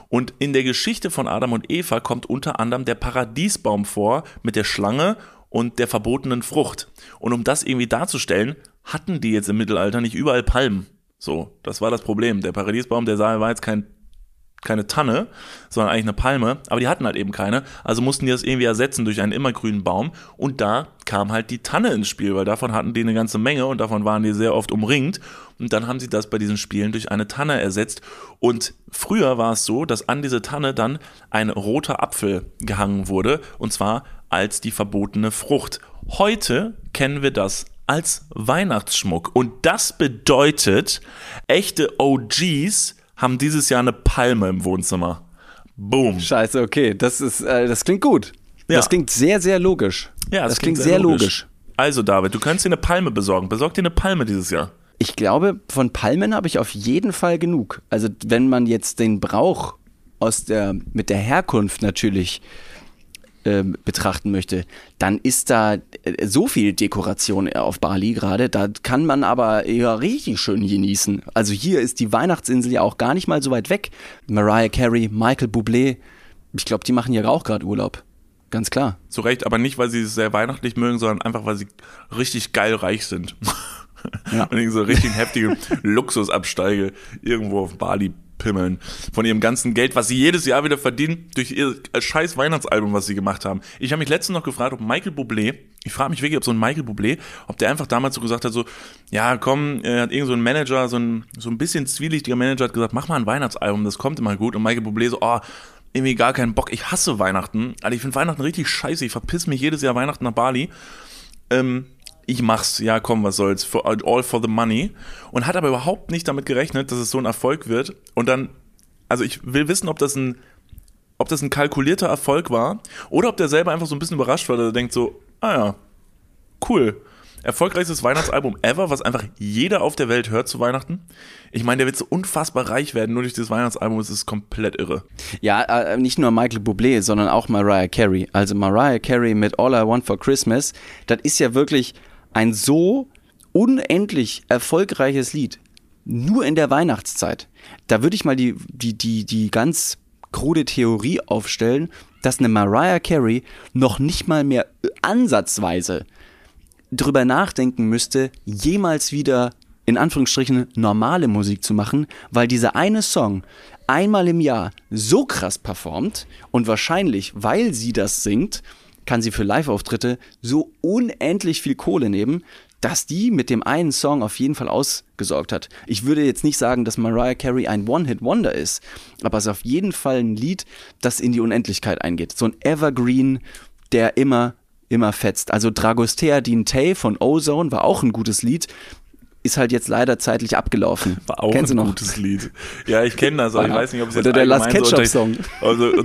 Und in der Geschichte von Adam und Eva kommt unter anderem der Paradiesbaum vor mit der Schlange und der verbotenen Frucht. Und um das irgendwie darzustellen, hatten die jetzt im Mittelalter nicht überall Palmen. So, das war das Problem. Der Paradiesbaum, der sah, war jetzt kein keine Tanne, sondern eigentlich eine Palme, aber die hatten halt eben keine, also mussten die das irgendwie ersetzen durch einen immergrünen Baum. Und da kam halt die Tanne ins Spiel, weil davon hatten die eine ganze Menge und davon waren die sehr oft umringt. Und dann haben sie das bei diesen Spielen durch eine Tanne ersetzt. Und früher war es so, dass an diese Tanne dann ein roter Apfel gehangen wurde und zwar als die verbotene Frucht. Heute kennen wir das als Weihnachtsschmuck. Und das bedeutet, echte OGs haben dieses Jahr eine Palme im Wohnzimmer. Boom. Scheiße, okay. Das ist, äh, das klingt gut. Ja. Das klingt sehr, sehr logisch. Ja, das, klingt, sehr logisch. Also, David, du kannst dir eine Palme besorgen. Besorg dir eine Palme dieses Jahr. Ich glaube, von Palmen habe ich auf jeden Fall genug. Also, wenn man jetzt den Brauch aus der, mit der Herkunft natürlich ähm, betrachten möchte, dann ist da äh, so viel Dekoration auf Bali gerade, da kann man aber ja richtig schön genießen. Also hier ist die Weihnachtsinsel ja auch gar nicht mal so weit weg. Mariah Carey, Michael Bublé, ich glaube, die machen hier auch gerade Urlaub. Ganz klar. Zu Recht, aber nicht, weil sie es sehr weihnachtlich mögen, sondern einfach, weil sie richtig geil reich sind. Ja. Und irgendwie so richtig heftige Luxusabsteige irgendwo auf Bali pimmeln. Von ihrem ganzen Geld, was sie jedes Jahr wieder verdienen, durch ihr scheiß Weihnachtsalbum, was sie gemacht haben. Ich habe mich letztens noch gefragt, ob Michael Bublé, ich frage mich wirklich, ob so ein Michael Bublé, ob der einfach damals so gesagt hat, so, ja komm, er hat irgend so ein Manager, so ein, so ein bisschen zwielichtiger Manager hat gesagt, mach mal ein Weihnachtsalbum, das kommt immer gut. Und Michael Bublé so, oh, irgendwie gar keinen Bock, ich hasse Weihnachten. Also ich finde Weihnachten richtig scheiße, ich verpiss mich jedes Jahr Weihnachten nach Bali. Ähm, ich mach's, ja komm, was soll's, for, all for the money. Und hat aber überhaupt nicht damit gerechnet, dass es so ein Erfolg wird. Und dann, also ich will wissen, ob das ein, ob das ein kalkulierter Erfolg war oder ob der selber einfach so ein bisschen überrascht war, dass er denkt so, ah ja, cool. Erfolgreichstes Weihnachtsalbum ever, was einfach jeder auf der Welt hört zu Weihnachten. Ich meine, der wird so unfassbar reich werden, nur durch dieses Weihnachtsalbum. Es ist komplett irre. Ja, äh, nicht nur Michael Bublé, sondern auch Mariah Carey. Also Mariah Carey mit All I Want for Christmas, das ist ja wirklich ein so unendlich erfolgreiches Lied. Nur in der Weihnachtszeit. Da würde ich mal die, die, die, die ganz krude Theorie aufstellen, dass eine Mariah Carey noch nicht mal mehr ansatzweise drüber nachdenken müsste, jemals wieder in Anführungsstrichen normale Musik zu machen, weil dieser eine Song einmal im Jahr so krass performt und wahrscheinlich, weil sie das singt, kann sie für Live-Auftritte so unendlich viel Kohle nehmen, dass die mit dem einen Song auf jeden Fall ausgesorgt hat. Ich würde jetzt nicht sagen, dass Mariah Carey ein One-Hit-Wonder ist, aber es ist auf jeden Fall ein Lied, das in die Unendlichkeit eingeht. So ein Evergreen, der immer, immer fetzt. Also Dragostea Din Tay von Ozone war auch ein gutes Lied. Ist halt jetzt leider zeitlich abgelaufen. War auch Kennst ein du noch? gutes Lied. Ja, ich kenne das, aber ich weiß nicht, ob es jetzt Oder der Last allgemein so Ketchup unter- Song. Also,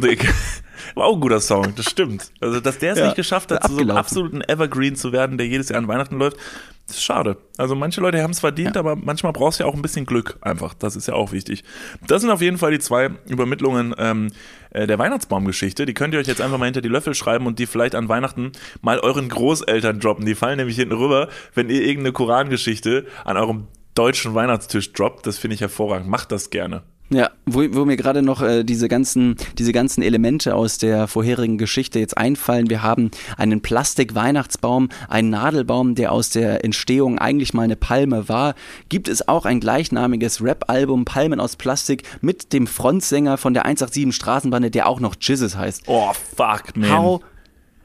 war auch ein guter Song, das stimmt. Also, dass der es Ja, nicht geschafft hat, zu so einem absoluten Evergreen zu werden, der jedes Jahr an Weihnachten läuft, das ist schade. Also, manche Leute haben es verdient, aber manchmal brauchst du ja auch ein bisschen Glück einfach. Das ist ja auch wichtig. Das sind auf jeden Fall die zwei Übermittlungen ähm, äh, der Weihnachtsbaumgeschichte. Die könnt ihr euch jetzt einfach mal hinter die Löffel schreiben und die vielleicht an Weihnachten mal euren Großeltern droppen. Die fallen nämlich hinten rüber, wenn ihr irgendeine Korangeschichte an eurem deutschen Weihnachtstisch droppt. Das finde ich hervorragend. Macht das gerne. Ja, wo, wo mir gerade noch äh, diese ganzen, diese ganzen Elemente aus der vorherigen Geschichte jetzt einfallen. Wir haben einen Plastik-Weihnachtsbaum, einen Nadelbaum, der aus der Entstehung eigentlich mal eine Palme war. Gibt es auch ein gleichnamiges Rap-Album Palmen aus Plastik mit dem Frontsänger von der 187 Straßenbande, der auch noch Jesus heißt. Oh, fuck, man. How,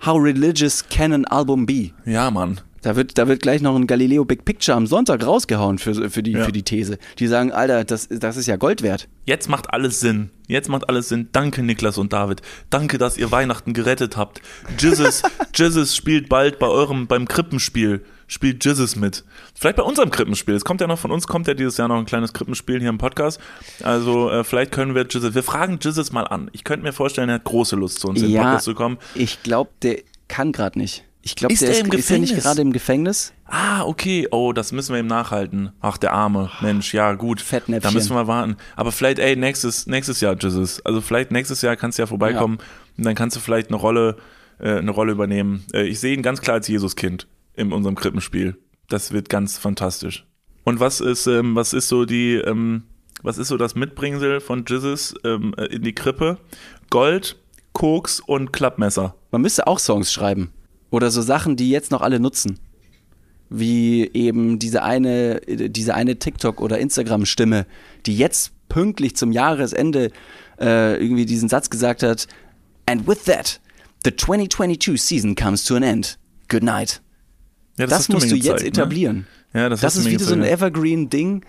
how religious can an album be? Ja, Mann. Da wird, da wird gleich noch ein Galileo Big Picture am Sonntag rausgehauen für, für, die, Ja. für die These. Die sagen, Alter, das, das ist ja Gold wert. Jetzt macht alles Sinn. Jetzt macht alles Sinn. Danke, Niklas und David. Danke, dass ihr Weihnachten gerettet habt. Jesus, Jesus spielt bald bei eurem, beim Krippenspiel. Spielt Jesus mit. Vielleicht bei unserem Krippenspiel. Es kommt ja noch von uns, kommt ja dieses Jahr noch ein kleines Krippenspiel hier im Podcast. Also, äh, vielleicht können wir Jesus, wir fragen Jesus mal an. Ich könnte mir vorstellen, er hat große Lust, zu uns in den Ja. Podcast zu kommen. Ich glaube, der kann gerade nicht. Ich glaube, Ist der ist, im ist er nicht Gefängnis? gerade im Gefängnis. Ah, okay. Oh, das müssen wir ihm nachhalten. Ach, der Arme. Mensch, ja, gut. Fettnäpfchen. Da müssen wir warten. Aber vielleicht, ey, nächstes, nächstes Jahr, Jesus. Also vielleicht nächstes Jahr kannst du ja vorbeikommen und dann kannst du vielleicht eine Rolle, äh, eine Rolle übernehmen. Äh, ich sehe ihn ganz klar als Jesuskind in unserem Krippenspiel. Das wird ganz fantastisch. Und was ist, ähm, was ist so die, ähm, was ist so das Mitbringsel von Jesus ähm, äh, in die Krippe? Gold, Koks und Klappmesser. Man müsste auch Songs schreiben. Oder so Sachen, die jetzt noch alle nutzen. Wie eben diese eine, diese eine TikTok- oder Instagram-Stimme, die jetzt pünktlich zum Jahresende äh, irgendwie diesen Satz gesagt hat. And with that, the 2022 season comes to an end. Good night. Ja, Das, mir musst du gezeigt, jetzt ne? etablieren. Ja, das, Das ist wieder so ein. Evergreen-Ding,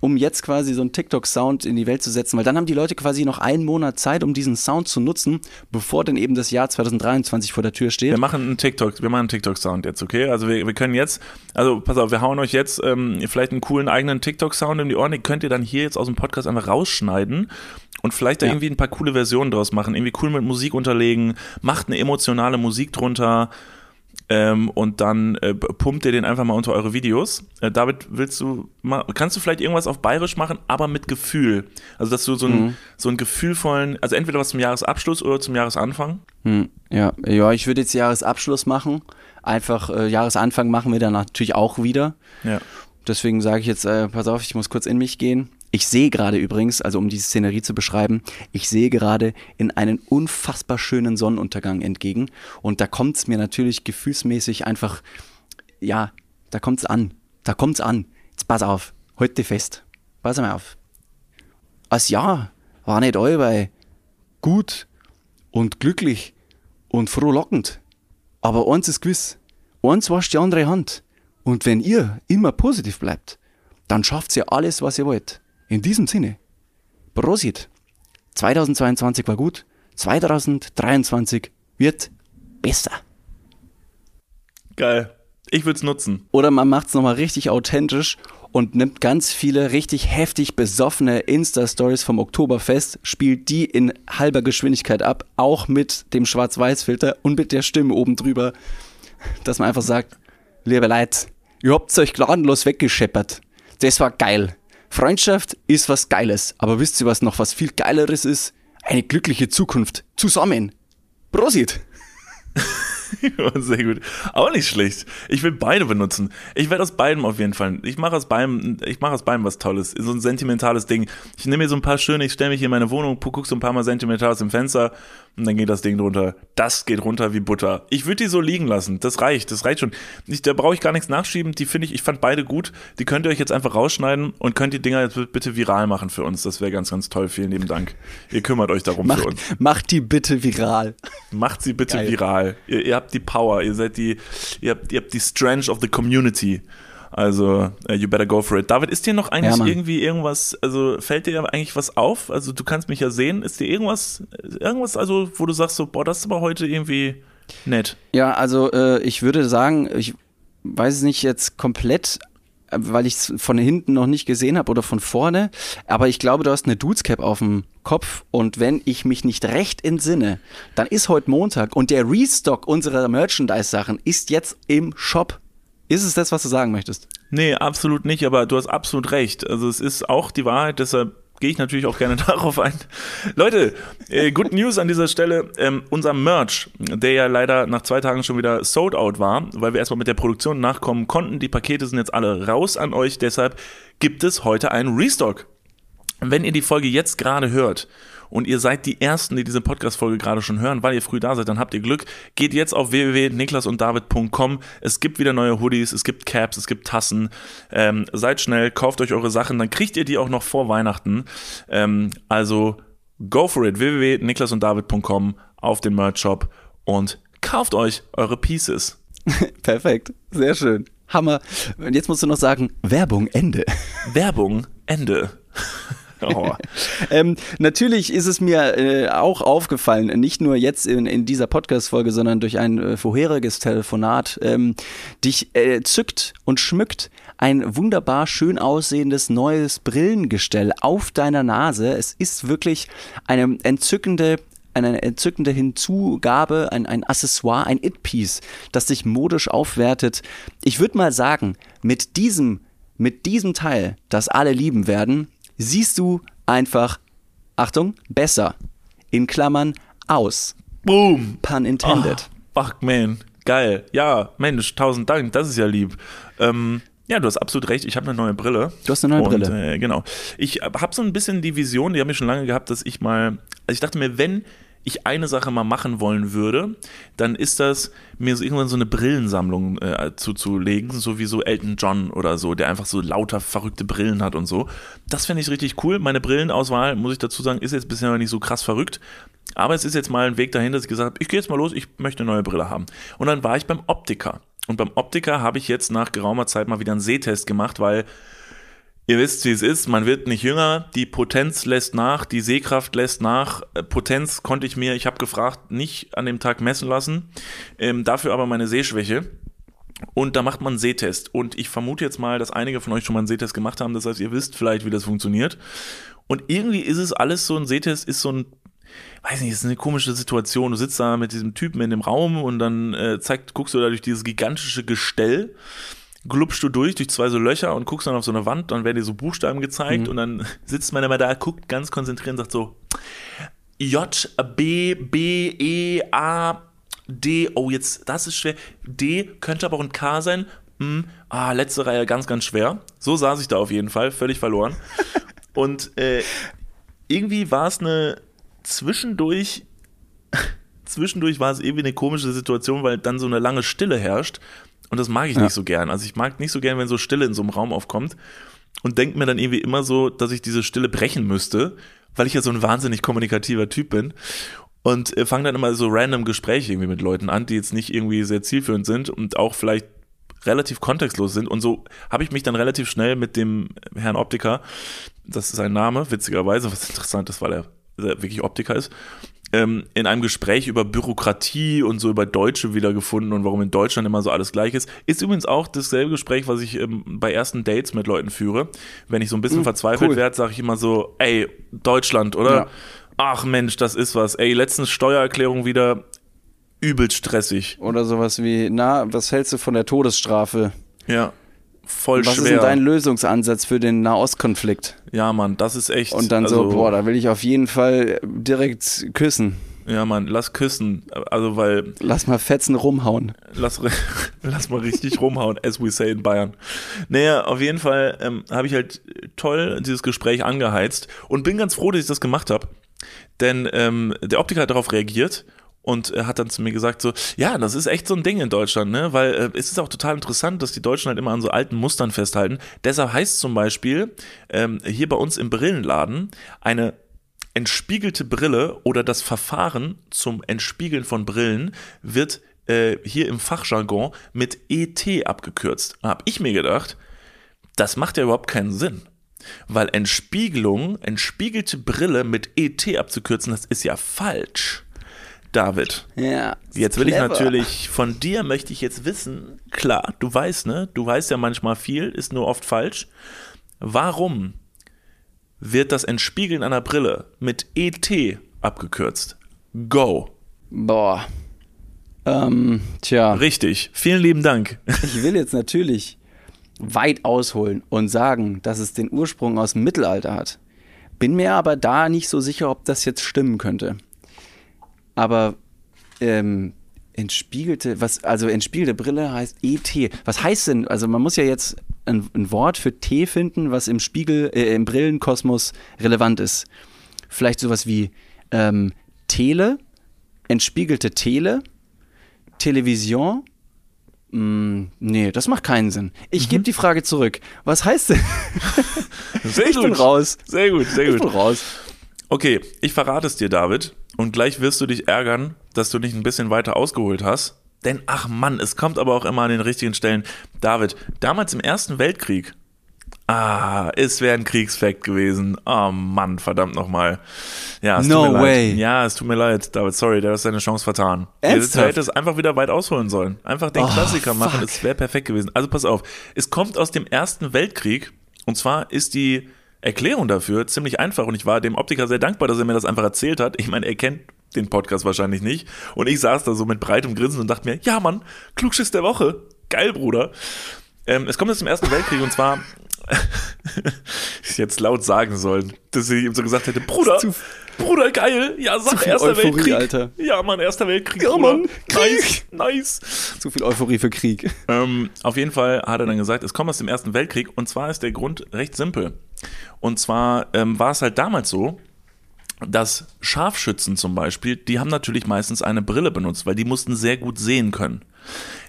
um jetzt quasi so einen TikTok-Sound in die Welt zu setzen, weil dann haben die Leute quasi noch einen Monat Zeit, um diesen Sound zu nutzen, bevor dann eben das Jahr 2023 vor der Tür steht. Wir machen einen TikTok, wir machen einen TikTok-Sound jetzt, okay? Also wir, wir können jetzt, also pass auf, wir hauen euch jetzt ähm, vielleicht einen coolen eigenen TikTok-Sound in die Ohren, den könnt ihr dann hier jetzt aus dem Podcast einfach rausschneiden und vielleicht da Ja. irgendwie ein paar coole Versionen draus machen, irgendwie cool mit Musik unterlegen, macht eine emotionale Musik drunter ähm, und dann äh, pumpt ihr den einfach mal unter eure Videos. Äh, David, willst du mal, kannst du vielleicht irgendwas auf Bayerisch machen, aber mit Gefühl? Also dass du so einen, so einen gefühlvollen, also entweder was zum Jahresabschluss oder zum Jahresanfang. Hm, ja, ja, ich würde jetzt Jahresabschluss machen. Einfach äh, Jahresanfang machen wir dann natürlich auch wieder. Ja. Deswegen sage ich jetzt, äh, pass auf, ich muss kurz in mich gehen. Ich sehe gerade übrigens, also um die Szenerie zu beschreiben, ich sehe gerade in einen unfassbar schönen Sonnenuntergang entgegen. Und da kommt es mir natürlich gefühlsmäßig einfach, ja, da kommt's an. Da kommt's an. Jetzt pass auf, dich fest. Pass mal auf. Das Jahr war nicht allweil gut und glücklich und frohlockend. Aber eins ist gewiss, eins wascht die andere Hand. Und wenn ihr immer positiv bleibt, dann schafft ihr alles, was ihr wollt. In diesem Sinne, Prosit. 2022 war gut, 2023 wird besser. Geil. Ich würde es nutzen. Oder man macht es nochmal richtig authentisch und nimmt ganz viele richtig heftig besoffene Insta-Stories vom Oktoberfest, spielt die in halber Geschwindigkeit ab, auch mit dem Schwarz-Weiß-Filter und mit der Stimme oben drüber, dass man einfach sagt, liebe Leute, ihr habt euch gnadenlos weggescheppert. Das war geil. Freundschaft ist was Geiles, aber wisst ihr, was noch was viel Geileres ist? Eine glückliche Zukunft. Zusammen. Prosit. Sehr gut. Auch nicht schlecht. Ich will beide benutzen. Ich werde aus beidem auf jeden Fall. Ich mache aus beidem, ich mache aus beidem was Tolles. So ein sentimentales Ding. Ich nehme mir so ein paar schöne, ich stelle mich hier in meine Wohnung, gucke so ein paar Mal sentimental aus dem Fenster und dann geht das Ding drunter. Das geht runter wie Butter. Ich würde die so liegen lassen. Das reicht. Das reicht schon. Ich, da brauche ich gar nichts nachschieben. Die finde ich, ich fand beide gut. Die könnt ihr euch jetzt einfach rausschneiden und könnt die Dinger jetzt bitte viral machen für uns. Das wäre ganz, ganz toll. Vielen lieben Dank. Ihr kümmert euch darum Macht, für uns. macht die bitte viral. Macht sie bitte Geil. viral. Ihr, ihr habt die Power. Ihr seid die, ihr habt, ihr habt die Strength of the Community. Also, uh, you better go for it. David, ist dir noch eigentlich Ja, irgendwie irgendwas, also fällt dir eigentlich was auf? Also, du kannst mich ja sehen. Ist dir irgendwas, irgendwas, also, wo du sagst so, boah, das ist aber heute irgendwie nett? Ja, also äh, ich würde sagen, ich weiß es nicht jetzt komplett, äh, weil ich es von hinten noch nicht gesehen habe oder von vorne, aber ich glaube, du hast eine Dudescap auf dem Kopf und wenn ich mich nicht recht entsinne, dann ist heute Montag und der Restock unserer Merchandise-Sachen ist jetzt im Shop. Ist es das, was du sagen möchtest? Nee, absolut nicht, aber du hast absolut recht. Also, es ist auch die Wahrheit, deshalb gehe ich natürlich auch gerne darauf ein. Leute, äh, good news an dieser Stelle. Ähm, unser Merch, der ja leider nach zwei Tagen schon wieder sold out war, weil wir erstmal mit der Produktion nachkommen konnten. Die Pakete sind jetzt alle raus an euch, deshalb gibt es heute einen Restock. Wenn ihr die Folge jetzt gerade hört und ihr seid die Ersten, die diese Podcast-Folge gerade schon hören, weil ihr früh da seid, dann habt ihr Glück. Geht jetzt auf www.niklasunddavid.com. Es gibt wieder neue Hoodies, es gibt Caps, es gibt Tassen. Ähm, seid schnell, kauft euch eure Sachen, dann kriegt ihr die auch noch vor Weihnachten. Ähm, also go for it. www.niklasunddavid.com auf den Merch-Shop und kauft euch eure Pieces. Perfekt, sehr schön. Hammer. Und jetzt musst du noch sagen, Werbung, Ende. Werbung, Ende. Oh. Ähm, natürlich ist es mir äh, auch aufgefallen, nicht nur jetzt in, in dieser Podcast-Folge, sondern durch ein äh, vorheriges Telefonat, ähm, dich äh, zückt und schmückt ein wunderbar schön aussehendes neues Brillengestell auf deiner Nase. Es ist wirklich eine entzückende eine entzückende Hinzugabe, ein, ein Accessoire, ein It-Piece, das dich modisch aufwertet. Ich würde mal sagen, mit diesem, mit diesem Teil, das alle lieben werden, siehst du einfach, Achtung, besser. In Klammern aus. Boom. Pun intended. Oh, fuck, man. Geil. Ja, Mensch, tausend Dank. Das ist ja lieb. Ähm, ja, du hast absolut recht. Ich habe eine neue Brille. Du hast eine neue Und, Brille. Äh, genau. Ich habe so ein bisschen die Vision, die habe ich schon lange gehabt, dass ich mal, also ich dachte mir, wenn ich eine Sache mal machen wollen würde, dann ist das, mir so irgendwann so eine Brillensammlung äh, zuzulegen, so wie so Elton John oder so, der einfach so lauter verrückte Brillen hat und so. Das fände ich richtig cool. Meine Brillenauswahl, muss ich dazu sagen, ist jetzt bisher noch nicht so krass verrückt. Aber es ist jetzt mal ein Weg dahin, dass ich gesagt habe, ich gehe jetzt mal los, ich möchte eine neue Brille haben. Und dann war ich beim Optiker. Und beim Optiker habe ich jetzt nach geraumer Zeit mal wieder einen Sehtest gemacht, weil Ihr wisst, wie es ist, man wird nicht jünger, die Potenz lässt nach, die Sehkraft lässt nach. Äh, Potenz konnte ich mir, ich habe gefragt, nicht an dem Tag messen lassen, ähm, dafür aber meine Sehschwäche. Und da macht man einen Sehtest. Und ich vermute jetzt mal, dass einige von euch schon mal einen Sehtest gemacht haben, das heißt, ihr wisst vielleicht, wie das funktioniert. Und irgendwie ist es alles so, ein Sehtest ist so ein, weiß nicht, ist eine komische Situation. Du sitzt da mit diesem Typen in dem Raum und dann äh, zeigt, guckst du da durch dieses gigantische Gestell glubst du durch, durch zwei so Löcher und guckst dann auf so eine Wand, dann werden dir so Buchstaben gezeigt und dann sitzt man immer da, guckt ganz konzentriert und sagt so J, B, B, E, A, D, oh jetzt, das ist schwer, D könnte aber auch ein K sein, hm, ah, letzte Reihe ganz, ganz schwer. So saß ich da auf jeden Fall, völlig verloren. und äh, irgendwie war es eine zwischendurch zwischendurch war es irgendwie eine komische Situation, weil dann so eine lange Stille herrscht. Und das mag ich Ja. nicht so gern. Also ich mag nicht so gern, wenn so Stille in so einem Raum aufkommt. Und denke mir dann irgendwie immer so, dass ich diese Stille brechen müsste, weil ich ja so ein wahnsinnig kommunikativer Typ bin. Und äh, fange dann immer so random Gespräche irgendwie mit Leuten an, die jetzt nicht irgendwie sehr zielführend sind und auch vielleicht relativ kontextlos sind. Und so habe ich mich dann relativ schnell mit dem Herrn Optiker, das ist sein Name, witzigerweise, was interessant ist, weil er wirklich Optiker ist, ähm, in einem Gespräch über Bürokratie und so über Deutsche wiedergefunden und warum in Deutschland immer so alles gleich ist. Ist übrigens auch dasselbe Gespräch, was ich ähm, bei ersten Dates mit Leuten führe. Wenn ich so ein bisschen Mm, verzweifelt cool. werde, sage ich immer so, ey, Deutschland, oder? Ja. Ach Mensch, das ist was. Ey, letztens Steuererklärung wieder übelst stressig. Oder sowas wie, na, was hältst du von der Todesstrafe? Ja. Voll Was schwer. ist denn dein Lösungsansatz für den Nahostkonflikt? ja, Mann, das ist echt. Und dann also, so, boah, da will ich auf jeden Fall direkt küssen. Ja, Mann, lass küssen. Also, weil Lass mal Fetzen rumhauen. Lass, lass mal richtig rumhauen, as we say in Bayern. Naja, auf jeden Fall ähm, habe ich halt toll dieses Gespräch angeheizt und bin ganz froh, dass ich das gemacht habe. Denn ähm, der Optiker hat darauf reagiert und er hat dann zu mir gesagt so, ja, das ist echt so ein Ding in Deutschland, ne? Weil äh, es ist auch total interessant, dass die Deutschen halt immer an so alten Mustern festhalten. Deshalb heißt zum Beispiel ähm, hier bei uns im Brillenladen eine entspiegelte Brille oder das Verfahren zum Entspiegeln von Brillen wird äh, hier im Fachjargon mit ET abgekürzt. Da habe ich mir gedacht, das macht ja überhaupt keinen Sinn. Weil Entspiegelung, entspiegelte Brille mit ET abzukürzen, das ist ja falsch. David, Ja. jetzt will ich natürlich, von dir möchte ich jetzt wissen, klar, du weißt, ne? Du weißt ja manchmal viel, ist nur oft falsch. Warum wird das Entspiegeln einer Brille mit ET abgekürzt? Go. Boah. Ähm, tja, Richtig. Vielen lieben Dank. ich will jetzt natürlich weit ausholen und sagen, dass es den Ursprung aus dem Mittelalter hat. Bin mir aber da nicht so sicher, ob das jetzt stimmen könnte. Aber ähm, entspiegelte, was, also entspiegelte Brille heißt ET. Was heißt denn, also man muss ja jetzt ein, ein Wort für T finden, was im Spiegel, äh, im Brillenkosmos relevant ist. Vielleicht sowas wie ähm, Tele, entspiegelte Tele, Television. Hm, nee, das macht keinen Sinn. Ich gebe die Frage zurück. Was heißt denn? Sehr ich bin raus. Sehr gut, sehr Ich gut. bin raus. Okay, ich verrate es dir, David. Und gleich wirst du dich ärgern, dass du nicht ein bisschen weiter ausgeholt hast. Denn, ach Mann, es kommt aber auch immer an den richtigen Stellen. David, damals im Ersten Weltkrieg, ah, es wäre ein Kriegsfakt gewesen. Oh Mann, verdammt nochmal. Ja, es No tut mir way. leid. Ja, es tut mir leid, David, sorry, du hast deine Chance vertan. Ernsthaft? Du hättest einfach wieder weit ausholen sollen. Einfach den Oh, Klassiker machen, es wäre perfekt gewesen. Also pass auf, es kommt aus dem Ersten Weltkrieg und zwar ist die Erklärung dafür ziemlich einfach und ich war dem Optiker sehr dankbar, dass er mir das einfach erzählt hat. Ich meine, er kennt den Podcast wahrscheinlich nicht und ich saß da so mit breitem Grinsen und dachte mir, ja Mann, Klugschiss der Woche, geil Bruder. Ähm, es kommt aus dem Ersten Weltkrieg und zwar ich jetzt laut sagen sollen, dass ich ihm so gesagt hätte, Bruder, Zu- Bruder, geil, ja, sag Erster Euphorie, Weltkrieg. Alter. Ja, Mann, Erster Weltkrieg, Ja, Bruder. Mann, Nice, nice. Zu viel Euphorie für Krieg. Ähm, auf jeden Fall hat er dann gesagt, es kommt aus dem Ersten Weltkrieg und zwar ist der Grund recht simpel. Und zwar ähm, war es halt damals so, dass Scharfschützen zum Beispiel, die haben natürlich meistens eine Brille benutzt, weil die mussten sehr gut sehen können.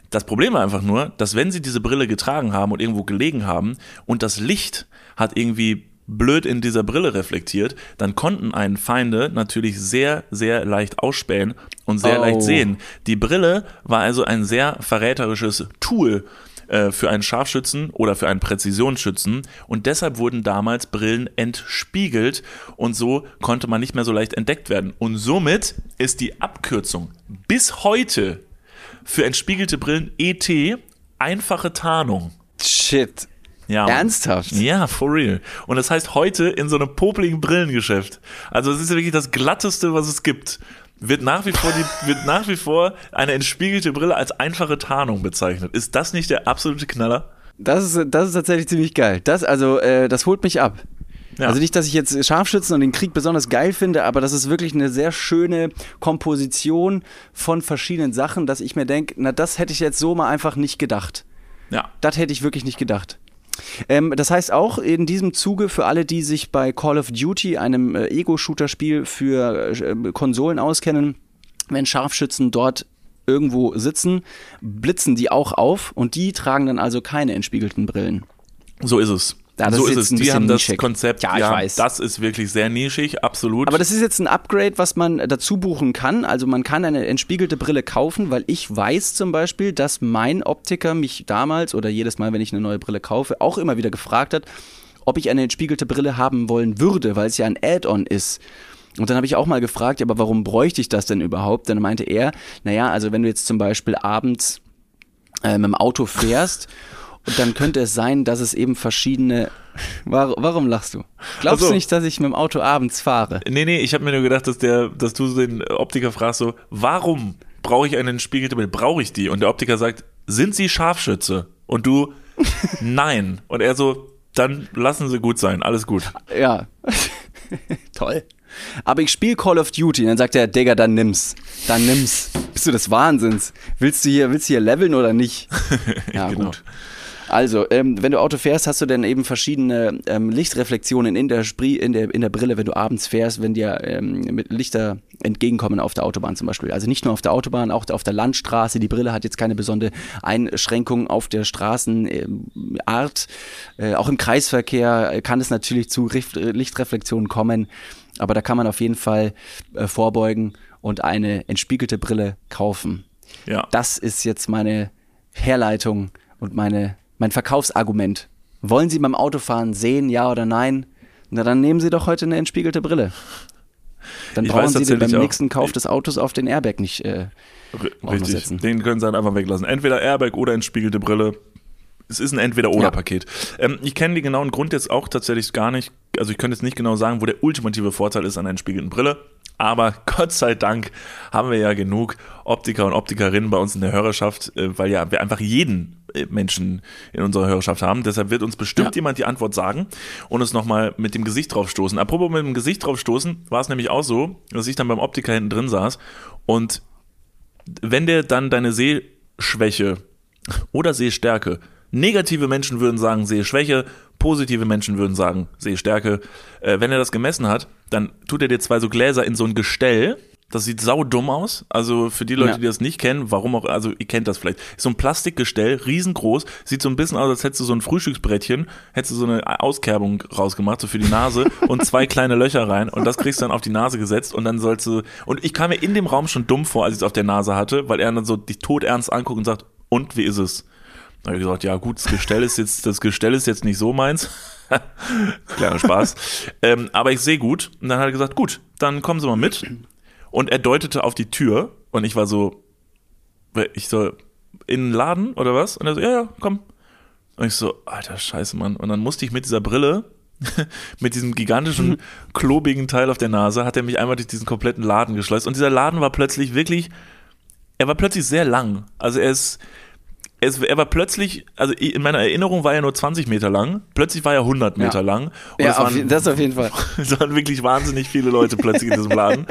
Das Problem war einfach nur, dass wenn sie diese Brille getragen haben und irgendwo gelegen haben und das Licht hat irgendwie blöd in dieser Brille reflektiert, dann konnten einen Feinde natürlich sehr, sehr leicht ausspähen und sehr Oh. leicht sehen. Die Brille war also ein sehr verräterisches Tool äh, für einen Scharfschützen oder für einen Präzisionsschützen und deshalb wurden damals Brillen entspiegelt und so konnte man nicht mehr so leicht entdeckt werden. Und somit ist die Abkürzung bis heute für entspiegelte Brillen ET einfache Tarnung. Shit. Ja. Ernsthaft? Ja, for real. Und das heißt heute in so einem popligen Brillengeschäft. Also es ist ja wirklich das glatteste, was es gibt. Wird nach wie vor die, wird nach wie vor eine entspiegelte Brille als einfache Tarnung bezeichnet. Ist das nicht der absolute Knaller? Das ist, das ist tatsächlich ziemlich geil. Das, also, äh, das holt mich ab. Ja. Also nicht, dass ich jetzt Scharfschützen und den Krieg besonders geil finde, aber das ist wirklich eine sehr schöne Komposition von verschiedenen Sachen, dass ich mir denke, na, das hätte ich jetzt so mal einfach nicht gedacht. Ja. Das hätte ich wirklich nicht gedacht. Ähm, das heißt auch in diesem Zuge für alle, die sich bei Call of Duty, einem äh, Ego-Shooter-Spiel für äh, Konsolen auskennen, wenn Scharfschützen dort irgendwo sitzen, blitzen die auch auf und die tragen dann also keine entspiegelten Brillen. So ist es. Ja, das so ist ist es. ein Die haben das nischig. Konzept. Ja, ich weiß. Das ist wirklich sehr nischig, absolut. Aber das ist jetzt ein Upgrade, was man dazu buchen kann. Also man kann eine entspiegelte Brille kaufen, weil ich weiß zum Beispiel, dass mein Optiker mich damals oder jedes Mal, wenn ich eine neue Brille kaufe, auch immer wieder gefragt hat, ob ich eine entspiegelte Brille haben wollen würde, weil es ja ein Add-on ist. Und dann habe ich auch mal gefragt, ja, aber warum bräuchte ich das denn überhaupt? Dann meinte er, naja, also wenn du jetzt zum Beispiel abends äh, mit dem Auto fährst und dann könnte es sein, dass es eben verschiedene. Warum, warum lachst du? Glaubst Also- du nicht, dass ich mit dem Auto abends fahre? Nee, nee, ich habe mir nur gedacht, dass der, dass du den Optiker fragst so, warum brauche ich eine entspiegelte Brille? Brauche ich die? Und der Optiker sagt, sind Sie Scharfschütze? Und du, nein. Und er so, dann lassen Sie gut sein, alles gut. Ja. Toll. Aber ich spiele Call of Duty. Und dann sagt er, Digga, dann nimm's. Dann nimm's. Bist du des Wahnsinns? Willst du hier, willst du hier leveln oder nicht? Ja, Genau. gut. Also, ähm, wenn du Auto fährst, hast du dann eben verschiedene ähm, Lichtreflexionen in der, Spri in, der, in der Brille, wenn du abends fährst, wenn dir ähm, mit Lichter entgegenkommen auf der Autobahn zum Beispiel. Also nicht nur auf der Autobahn, auch auf der Landstraße. Die Brille hat jetzt keine besondere Einschränkung auf der Straßenart. Äh, auch im Kreisverkehr äh, kann es natürlich zu Rif Lichtreflexionen kommen, aber da kann man auf jeden Fall äh, vorbeugen und eine entspiegelte Brille kaufen. Ja. Das ist jetzt meine Herleitung und meine, mein Verkaufsargument. Wollen Sie beim Autofahren sehen, ja oder nein? Na, dann nehmen Sie doch heute eine entspiegelte Brille. Dann Ich brauchen Sie den beim nächsten Kauf des Autos auf den Airbag nicht. Äh, Richtig. Den können sie dann einfach weglassen. Entweder Airbag oder entspiegelte Brille. Es ist ein Entweder-Oder-Paket. Ähm, ich kenne den genauen Grund jetzt auch tatsächlich gar nicht. Also ich könnte jetzt nicht genau sagen, wo der ultimative Vorteil ist an einer entspiegelten Brille. Aber Gott sei Dank haben wir ja genug Optiker und Optikerinnen bei uns in der Hörerschaft, äh, weil ja wir einfach jeden Menschen in unserer Hörerschaft haben. Deshalb wird uns bestimmt Ja. jemand die Antwort sagen und uns nochmal mit dem Gesicht drauf stoßen. Apropos mit dem Gesicht drauf stoßen, war es nämlich auch so, dass ich dann beim Optiker hinten drin saß und wenn der dann deine Sehschwäche oder Sehstärke, negative Menschen würden sagen Sehschwäche, positive Menschen würden sagen Sehstärke, äh, wenn er das gemessen hat, dann tut er dir zwei so Gläser in so ein Gestell. Das sieht saudumm aus. Also für die Leute, Ja. die das nicht kennen, warum auch, also ihr kennt das vielleicht. So ein Plastikgestell, riesengroß, sieht so ein bisschen aus, als hättest du so ein Frühstücksbrettchen, hättest du so eine Auskerbung rausgemacht, so für die Nase und zwei kleine Löcher rein und das kriegst du dann auf die Nase gesetzt und dann sollst du, und ich kam mir in dem Raum schon dumm vor, als ich es auf der Nase hatte, weil er dann so dich todernst anguckt und sagt, und wie ist es? Da habe ich gesagt, ja gut, das Gestell ist jetzt, das Gestell ist jetzt nicht so meins. Kleiner Spaß. ähm, aber ich sehe gut. Und dann hat er gesagt, gut, dann kommen Sie mal mit. Und er deutete auf die Tür und ich war so, ich so, in den Laden oder was? Und er so, ja, ja, komm. Und ich so, alter Scheiße, Mann. Und dann musste ich mit dieser Brille, mit diesem gigantischen, klobigen Teil auf der Nase, hat er mich einmal durch diesen kompletten Laden geschleust. Und dieser Laden war plötzlich wirklich, er war plötzlich sehr lang. Also er ist, er, ist, er war plötzlich, also in meiner Erinnerung war er nur 20 Meter lang, plötzlich war er 100 Meter Ja. lang. Und ja, es auf, waren- je- das auf jeden Fall. es waren wirklich wahnsinnig viele Leute plötzlich in diesem Laden.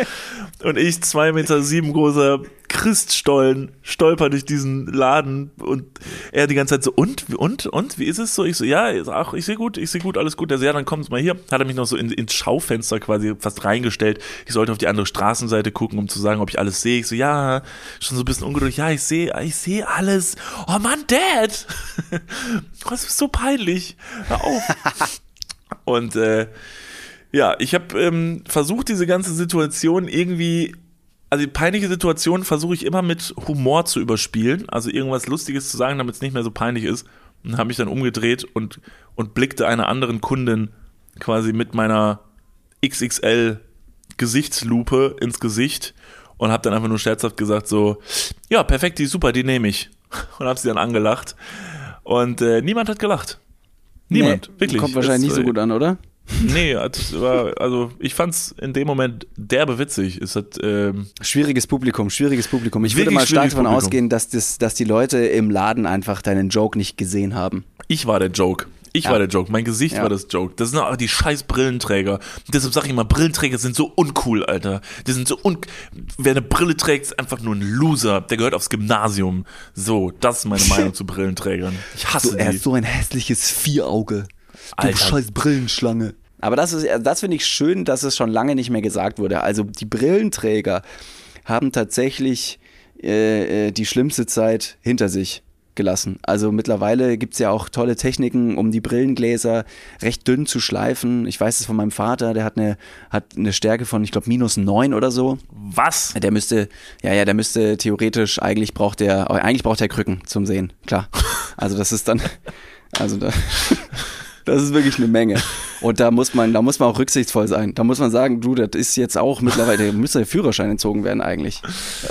Und ich, zwei Meter sieben großer Christstollen, stolper durch diesen Laden und er die ganze Zeit so, und, und, und, wie ist es so? Ich so, ja, ach, ich sehe gut, ich sehe gut, alles gut. Er so, ja, dann kommt mal hier. Hat er mich noch so in, ins Schaufenster quasi fast reingestellt. Ich sollte auf die andere Straßenseite gucken, um zu sagen, ob ich alles sehe. Ich so, ja, schon so ein bisschen ungeduldig. Ja, ich sehe, ich sehe alles. Oh Mann, Dad! Das ist so peinlich. Hör auf. Und äh, ja, ich habe ähm, versucht, diese ganze Situation irgendwie, also die peinliche Situation versuche ich immer mit Humor zu überspielen, also irgendwas Lustiges zu sagen, damit es nicht mehr so peinlich ist. Und habe mich dann umgedreht und, und blickte einer anderen Kundin quasi mit meiner XXL Gesichtslupe ins Gesicht und habe dann einfach nur scherzhaft gesagt so, ja, perfekt, die ist super, die nehme ich. Und habe sie dann angelacht. Und äh, niemand hat gelacht. Niemand, Nee, wirklich. Kommt wahrscheinlich Es, nicht so gut an, oder? Nee, war, also ich fand's in dem Moment derbe witzig. Es hat, ähm, Schwieriges Publikum, schwieriges Publikum. Ich würde mal stark davon Publikum. ausgehen, dass, das, dass die Leute im Laden einfach deinen Joke nicht gesehen haben. ich war der Joke. Ich Ja. war der Joke. Mein Gesicht Ja. war das Joke. Das sind auch die scheiß Brillenträger. Deshalb sag ich immer, Brillenträger sind so uncool, Alter. Die sind so un... Wer eine Brille trägt, ist einfach nur ein Loser. Der gehört aufs Gymnasium. So, das ist meine Meinung zu Brillenträgern. Ich hasse die. so ein hässliches Vierauge. Alter. Brillenschlange. Aber das ist, das finde ich schön, dass es schon lange nicht mehr gesagt wurde. Also die Brillenträger haben tatsächlich äh, äh, die schlimmste Zeit hinter sich gelassen. Also mittlerweile gibt es ja auch tolle Techniken, um die Brillengläser recht dünn zu schleifen. Ich weiß es von meinem Vater, der hat eine, hat eine Stärke von, ich glaube, minus neun oder so. Was? Der müsste, ja, ja, der müsste theoretisch, eigentlich braucht der, eigentlich braucht er Krücken zum Sehen, klar. Also das ist dann, also da, das ist wirklich eine Menge. Und da muss man, da muss man auch rücksichtsvoll sein. Da muss man sagen, du, das ist jetzt auch mittlerweile, da müsste der Führerschein entzogen werden eigentlich.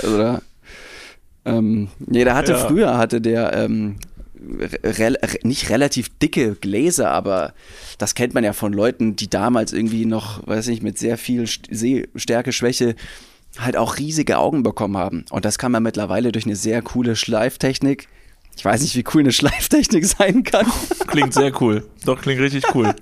Da, ähm, nee, der hatte Ja. früher, hatte der, ähm, re nicht relativ dicke Gläser, aber das kennt man ja von Leuten, die damals irgendwie noch, weiß nicht, mit sehr viel St- Sehstärke, Schwäche halt auch riesige Augen bekommen haben. Und das kann man mittlerweile durch eine sehr coole Schleiftechnik. Ich weiß nicht, wie cool eine Schleiftechnik sein kann. Klingt sehr cool. Doch, klingt richtig cool.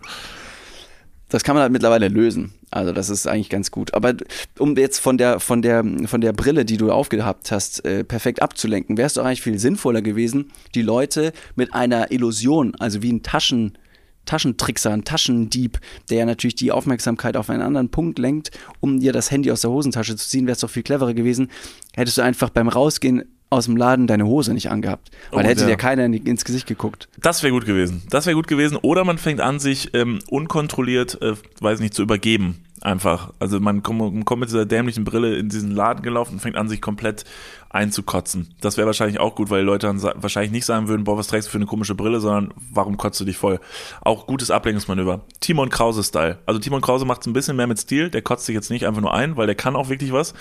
Das kann man halt mittlerweile lösen. Also das ist eigentlich ganz gut. Aber um jetzt von der, von der, von der Brille, die du aufgehabt hast, äh, perfekt abzulenken, wäre es doch eigentlich viel sinnvoller gewesen, die Leute mit einer Illusion, also wie ein Taschen, Taschentrickser, ein Taschendieb, der natürlich die Aufmerksamkeit auf einen anderen Punkt lenkt, um dir das Handy aus der Hosentasche zu ziehen, wäre es doch viel cleverer gewesen. Hättest du einfach beim Rausgehen aus dem Laden deine Hose nicht angehabt. Weil Oh, hätte ja. dir keiner in die, ins Gesicht geguckt. Das wäre gut gewesen. Das wäre gut gewesen. Oder man fängt an, sich ähm, unkontrolliert, äh, weiß nicht, zu übergeben. Einfach. Also man kommt, kommt mit dieser dämlichen Brille in diesen Laden gelaufen und fängt an, sich komplett einzukotzen. Das wäre wahrscheinlich auch gut, weil die Leute dann wahrscheinlich nicht sagen würden, boah, was trägst du für eine komische Brille, sondern warum kotzt du dich voll? Auch gutes Ablenkungsmanöver. Timon Krause-Style. Also Timon Krause macht es ein bisschen mehr mit Stil. Der kotzt sich jetzt nicht einfach nur ein, weil der kann auch wirklich was.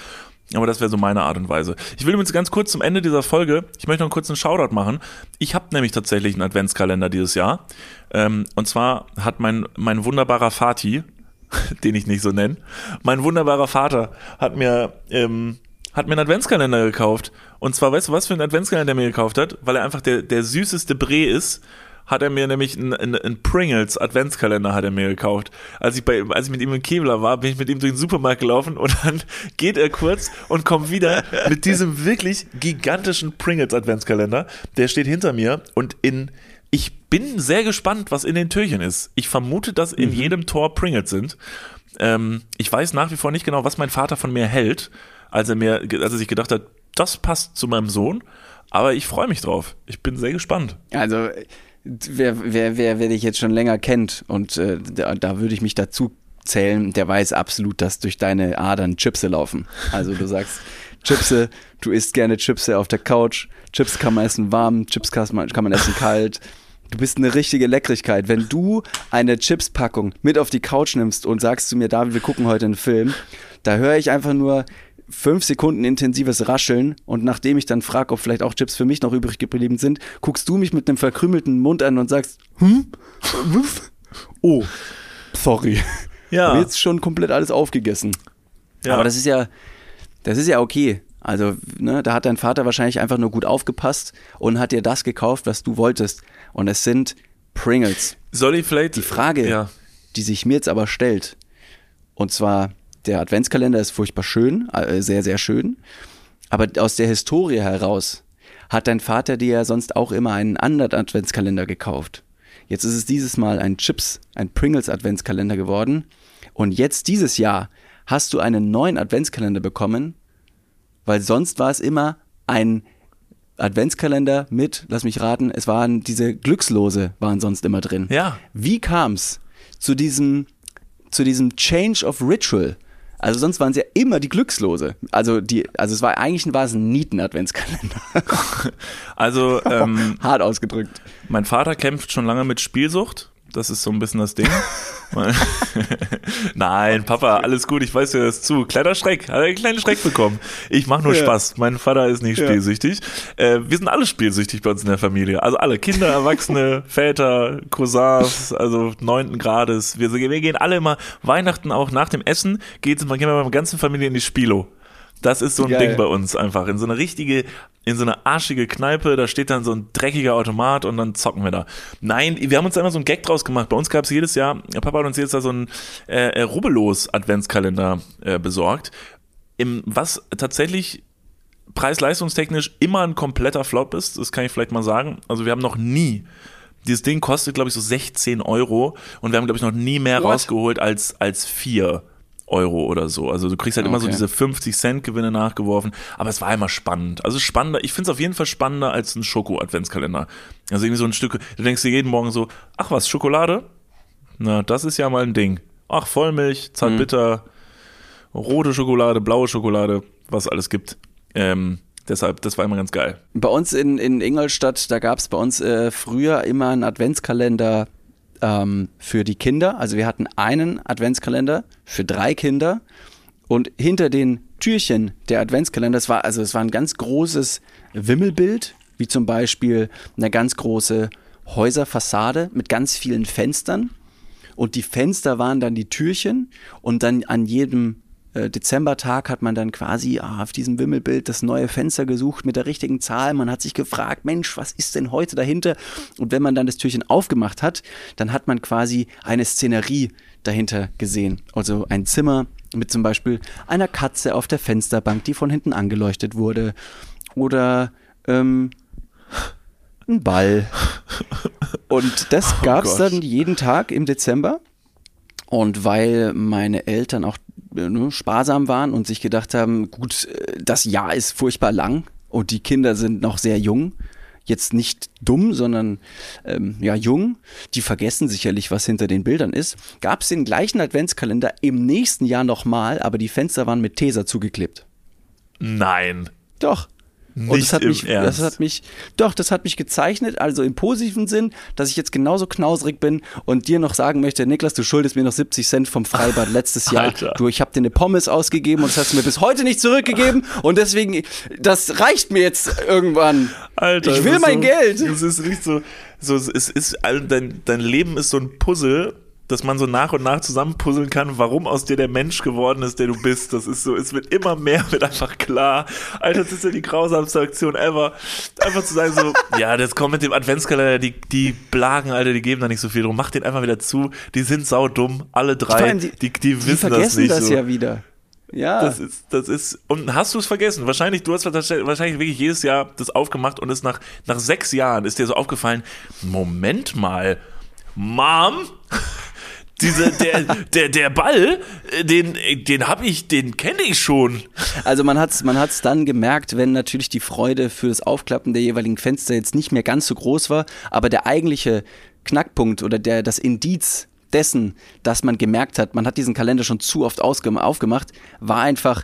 Aber das wäre so meine Art und Weise. Ich will übrigens ganz kurz zum Ende dieser Folge, ich möchte noch einen kurzen Shoutout machen. Ich habe nämlich tatsächlich einen Adventskalender dieses Jahr. Ähm, und zwar hat mein, mein wunderbarer Vati, den ich nicht so nenne, mein wunderbarer Vater hat mir, ähm, hat mir einen Adventskalender gekauft. Und zwar, weißt du, was für einen Adventskalender der mir gekauft hat? Weil er einfach der, der süßeste Bre ist hat er mir nämlich einen, einen, Pringles Adventskalender hat er mir gekauft. Als ich bei, als ich mit ihm in Kevlar war, bin ich mit ihm durch den Supermarkt gelaufen und dann geht er kurz und kommt wieder mit diesem wirklich gigantischen Pringles Adventskalender. Der steht hinter mir und in, ich bin sehr gespannt, was in den Türchen ist. Ich vermute, dass in jedem Tor Pringles sind. Ähm, ich weiß nach wie vor nicht genau, was mein Vater von mir hält, als er mir, als er sich gedacht hat, das passt zu meinem Sohn. Aber ich freue mich drauf. Ich bin sehr gespannt. Also, wer, wer, wer, wer dich jetzt schon länger kennt, und äh, da, da würde ich mich dazu zählen, der weiß absolut, dass durch deine Adern Chipse laufen. Also du sagst, Chipse, du isst gerne Chipse auf der Couch, Chips kann man essen warm, Chips kann man, kann man essen kalt. Du bist eine richtige Leckrigkeit. Wenn du eine Chips-Packung mit auf die Couch nimmst und sagst zu mir, David, wir gucken heute einen Film, da höre ich einfach nur fünf Sekunden intensives Rascheln und nachdem ich dann frage, ob vielleicht auch Chips für mich noch übrig geblieben sind, guckst du mich mit einem verkrümelten Mund an und sagst, hm? Wuff? Oh, sorry. Ja. Jetzt schon komplett alles aufgegessen. Ja. Aber das ist ja, das ist ja okay. Also, ne, da hat dein Vater wahrscheinlich einfach nur gut aufgepasst und hat dir das gekauft, was du wolltest. Und es sind Pringles. Soll ich vielleicht Die Frage, Ja. die sich mir jetzt aber stellt, und zwar, der Adventskalender ist furchtbar schön, äh, sehr, sehr schön, aber aus der Historie heraus hat dein Vater dir ja sonst auch immer einen anderen Adventskalender gekauft. Jetzt ist es dieses Mal ein Chips, ein Pringles Adventskalender geworden. Und jetzt dieses Jahr hast du einen neuen Adventskalender bekommen, weil sonst war es immer ein Adventskalender mit, lass mich raten, es waren diese Glückslose waren sonst immer drin. Ja. Wie kam's zu diesem zu diesem Change of Ritual? Also sonst waren es ja immer die Glückslose. Also die, also es war eigentlich war es ein Nieten-Adventskalender. Also, ähm, Hart ausgedrückt. mein Vater kämpft schon lange mit Spielsucht. Das ist so ein bisschen das Ding. Nein, Papa, alles gut, ich weiß dir das zu. Kleiner Schreck, hat er einen kleinen Schreck bekommen. Ich mache nur Ja. Spaß. Mein Vater ist nicht Ja. spielsüchtig. Äh, wir sind alle spielsüchtig bei uns in der Familie. Also alle Kinder, Erwachsene, Väter, Cousins, also neunten Grades. Wir, wir gehen alle immer Weihnachten auch nach dem Essen, geht's, gehen wir mit der ganzen Familie in die Spilo. Das ist so ein Geil. Ding bei uns einfach. In so eine richtige, in so eine arschige Kneipe, da steht dann so ein dreckiger Automat und dann zocken wir da. Nein, wir haben uns da immer so ein Gag draus gemacht. Bei uns gab es jedes Jahr, Papa hat uns jedes Jahr so einen äh, äh, Rubbellos-Adventskalender äh, besorgt. Im, was tatsächlich preis-leistungstechnisch immer ein kompletter Flop ist, das kann ich vielleicht mal sagen. Also wir haben noch nie, dieses Ding kostet glaube ich so 16 Euro und wir haben glaube ich noch nie mehr What? rausgeholt als, als 4 Euro oder so. Also du kriegst halt immer so Okay. diese 50 Cent Gewinne nachgeworfen, aber es war immer spannend. Also spannender, ich finde es auf jeden Fall spannender als ein Schoko-Adventskalender. Also irgendwie so ein Stück, du denkst dir jeden Morgen so, ach was, Schokolade? Na, das ist ja mal ein Ding. Ach, Vollmilch, zartbitter, rote Schokolade, blaue Schokolade, was es alles gibt. Ähm, deshalb, das war immer ganz geil. Bei uns in, in Ingolstadt, da gab es bei uns äh, früher immer einen Adventskalender ähm, für die Kinder. Also wir hatten einen Adventskalender für drei Kinder. Und hinter den Türchen der Adventskalender, das war also es war ein ganz großes Wimmelbild, wie zum Beispiel eine ganz große Häuserfassade mit ganz vielen Fenstern. Und die Fenster waren dann die Türchen. Und dann an jedem äh, Dezembertag hat man dann quasi ah, auf diesem Wimmelbild das neue Fenster gesucht mit der richtigen Zahl. Man hat sich gefragt, Mensch, was ist denn heute dahinter? Und wenn man dann das Türchen aufgemacht hat, dann hat man quasi eine Szenerie dahinter gesehen. Also ein Zimmer mit zum Beispiel einer Katze auf der Fensterbank, die von hinten angeleuchtet wurde. Oder ähm, ein Ball. Und das Oh gab es dann jeden Tag im Dezember. Und weil meine Eltern auch ne, sparsam waren und sich gedacht haben, gut, äh, das Jahr ist furchtbar lang und die Kinder sind noch sehr jung, jetzt nicht dumm, sondern ähm, ja jung, die vergessen sicherlich, was hinter den Bildern ist, gab es den gleichen Adventskalender im nächsten Jahr nochmal, aber die Fenster waren mit Tesa zugeklebt. Nein. Doch. Und Nicht das hat mich, Ernst. das hat mich, doch, das hat mich gezeichnet, also im positiven Sinn, dass ich jetzt genauso knausrig bin und dir noch sagen möchte, Niklas, du schuldest mir noch 70 Cent vom Freibad letztes Jahr. Alter. Du, ich habe dir eine Pommes ausgegeben und das hast du mir bis heute nicht zurückgegeben und deswegen, das reicht mir jetzt irgendwann. Alter, ich will mein so, Geld. Es ist nicht so, so es ist, dein, dein Leben ist so ein Puzzle, dass man so nach und nach zusammenpuzzeln kann, warum aus dir der Mensch geworden ist, der du bist. Das ist so, es wird immer mehr, wird einfach klar. Alter, das ist ja die grausamste Aktion ever. Einfach zu sagen so, ja, das kommt mit dem Adventskalender, die, die Blagen, Alter, die geben da nicht so viel drum. Mach den einfach wieder zu. Die sind saudumm, alle drei. Allem die- die, die, Die wissen vergessen das nicht das so. ja wieder. Ja. Das ist, das ist, und hast du es vergessen? Wahrscheinlich, du hast wahrscheinlich wirklich jedes Jahr das aufgemacht und ist nach, nach sechs Jahren ist dir so aufgefallen, Moment mal, Mom, diese, der, der, der Ball, äh, den, den hab ich, den kenne ich schon. Also man hat es man hat's dann gemerkt, wenn natürlich die Freude für das Aufklappen der jeweiligen Fenster jetzt nicht mehr ganz so groß war, aber der eigentliche Knackpunkt oder der, das Indiz dessen, dass man gemerkt hat, man hat diesen Kalender schon zu oft aufgemacht, war einfach,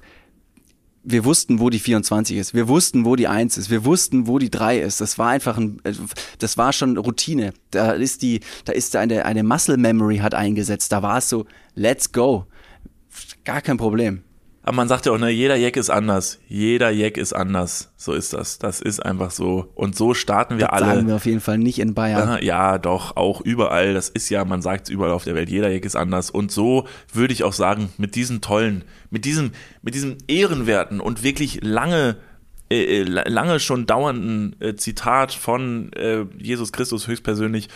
wir wussten, wo die 24 ist, wir wussten, wo die 1 ist, wir wussten, wo die 3 ist. Das war einfach ein, äh, das war schon Routine. Da ist die, da ist eine, eine Muscle Memory hat eingesetzt. Da war es so, let's go. Gar kein Problem. Aber man sagt ja auch, ne, jeder Jack ist anders. Jeder Jack ist anders. So ist das. Das ist einfach so. Und so starten wir Das alle. sagen wir auf jeden Fall nicht in Bayern. Ja, doch, auch überall. Das ist ja, man sagt es überall auf der Welt, jeder Jack ist anders. Und so würde ich auch sagen, mit diesen tollen, mit diesem, mit diesem ehrenwerten und wirklich lange, äh, äh, lange schon dauernden äh, Zitat von äh, Jesus Christus höchstpersönlich,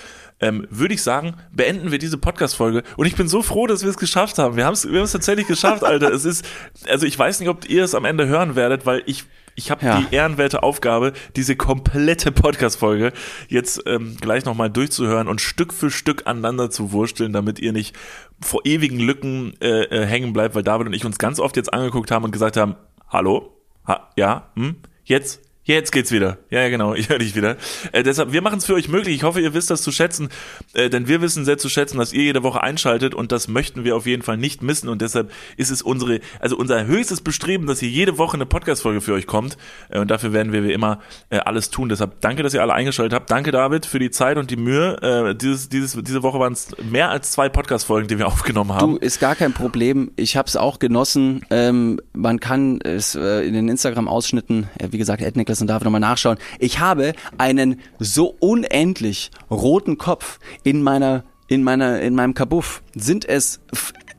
ähm, würde ich sagen, beenden wir diese Podcast-Folge. Und ich bin so froh, dass wir es geschafft haben. Wir haben es wir haben es tatsächlich geschafft, Alter. es ist, also ich weiß nicht, ob ihr es am Ende hören werdet, weil ich ich habe Ja. die ehrenwerte Aufgabe, diese komplette Podcast-Folge jetzt ähm, gleich nochmal durchzuhören und Stück für Stück aneinander zu wursteln, damit ihr nicht vor ewigen Lücken äh, äh, hängen bleibt, weil David und ich uns ganz oft jetzt angeguckt haben und gesagt haben, hallo? Ha, ja? Hm? Jetzt? Jetzt geht's wieder. Ja, genau, ich höre dich wieder. Äh, deshalb, wir machen es für euch möglich. Ich hoffe, ihr wisst das zu schätzen, äh, denn wir wissen sehr zu schätzen, dass ihr jede Woche einschaltet und das möchten wir auf jeden Fall nicht missen und deshalb ist es unsere, also unser höchstes Bestreben, dass hier jede Woche eine Podcast-Folge für euch kommt äh, und dafür werden wir wie immer äh, alles tun. Deshalb danke, dass ihr alle eingeschaltet habt. Danke, David, für die Zeit und die Mühe. Äh, dieses, dieses, diese Woche waren es mehr als zwei Podcast-Folgen, die wir aufgenommen haben. Du, ist gar kein Problem. Ich habe es auch genossen. Ähm, man kann es äh, in den Instagram-Ausschnitten, wie gesagt, Ed Niklas und David nochmal nachschauen. Ich habe einen so unendlich roten Kopf in meiner, in meiner, in meinem Kabuff. Sind es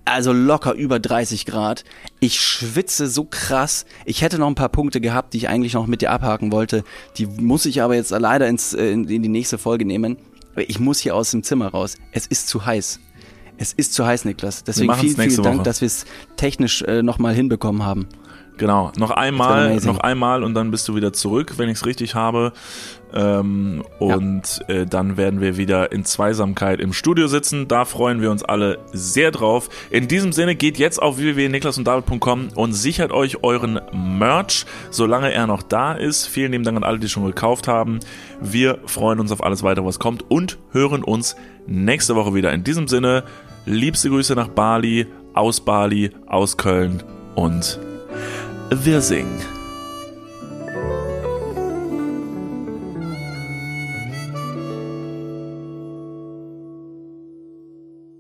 also locker über 30 Grad. Ich schwitze so krass. Ich hätte noch ein paar Punkte gehabt, die ich eigentlich noch mit dir abhaken wollte. Die muss ich aber jetzt leider ins, äh, in, in die nächste Folge nehmen. Ich muss hier aus dem Zimmer raus. Es ist zu heiß. Es ist zu heiß, Niklas. Deswegen vielen, vielen Dank, Woche. dass wir es technisch äh, nochmal hinbekommen haben. Genau, noch einmal, noch einmal und dann bist du wieder zurück, wenn ich es richtig habe. Ähm, und äh, dann werden wir wieder in Zweisamkeit im Studio sitzen. Da freuen wir uns alle sehr drauf. In diesem Sinne geht jetzt auf www.niklasunddavid.com und sichert euch euren Merch, solange er noch da ist. Vielen lieben Dank an alle, die schon gekauft haben. Wir freuen uns auf alles weitere, was kommt und hören uns nächste Woche wieder. In diesem Sinne, liebste Grüße nach Bali, aus Bali, aus Köln und wir singen.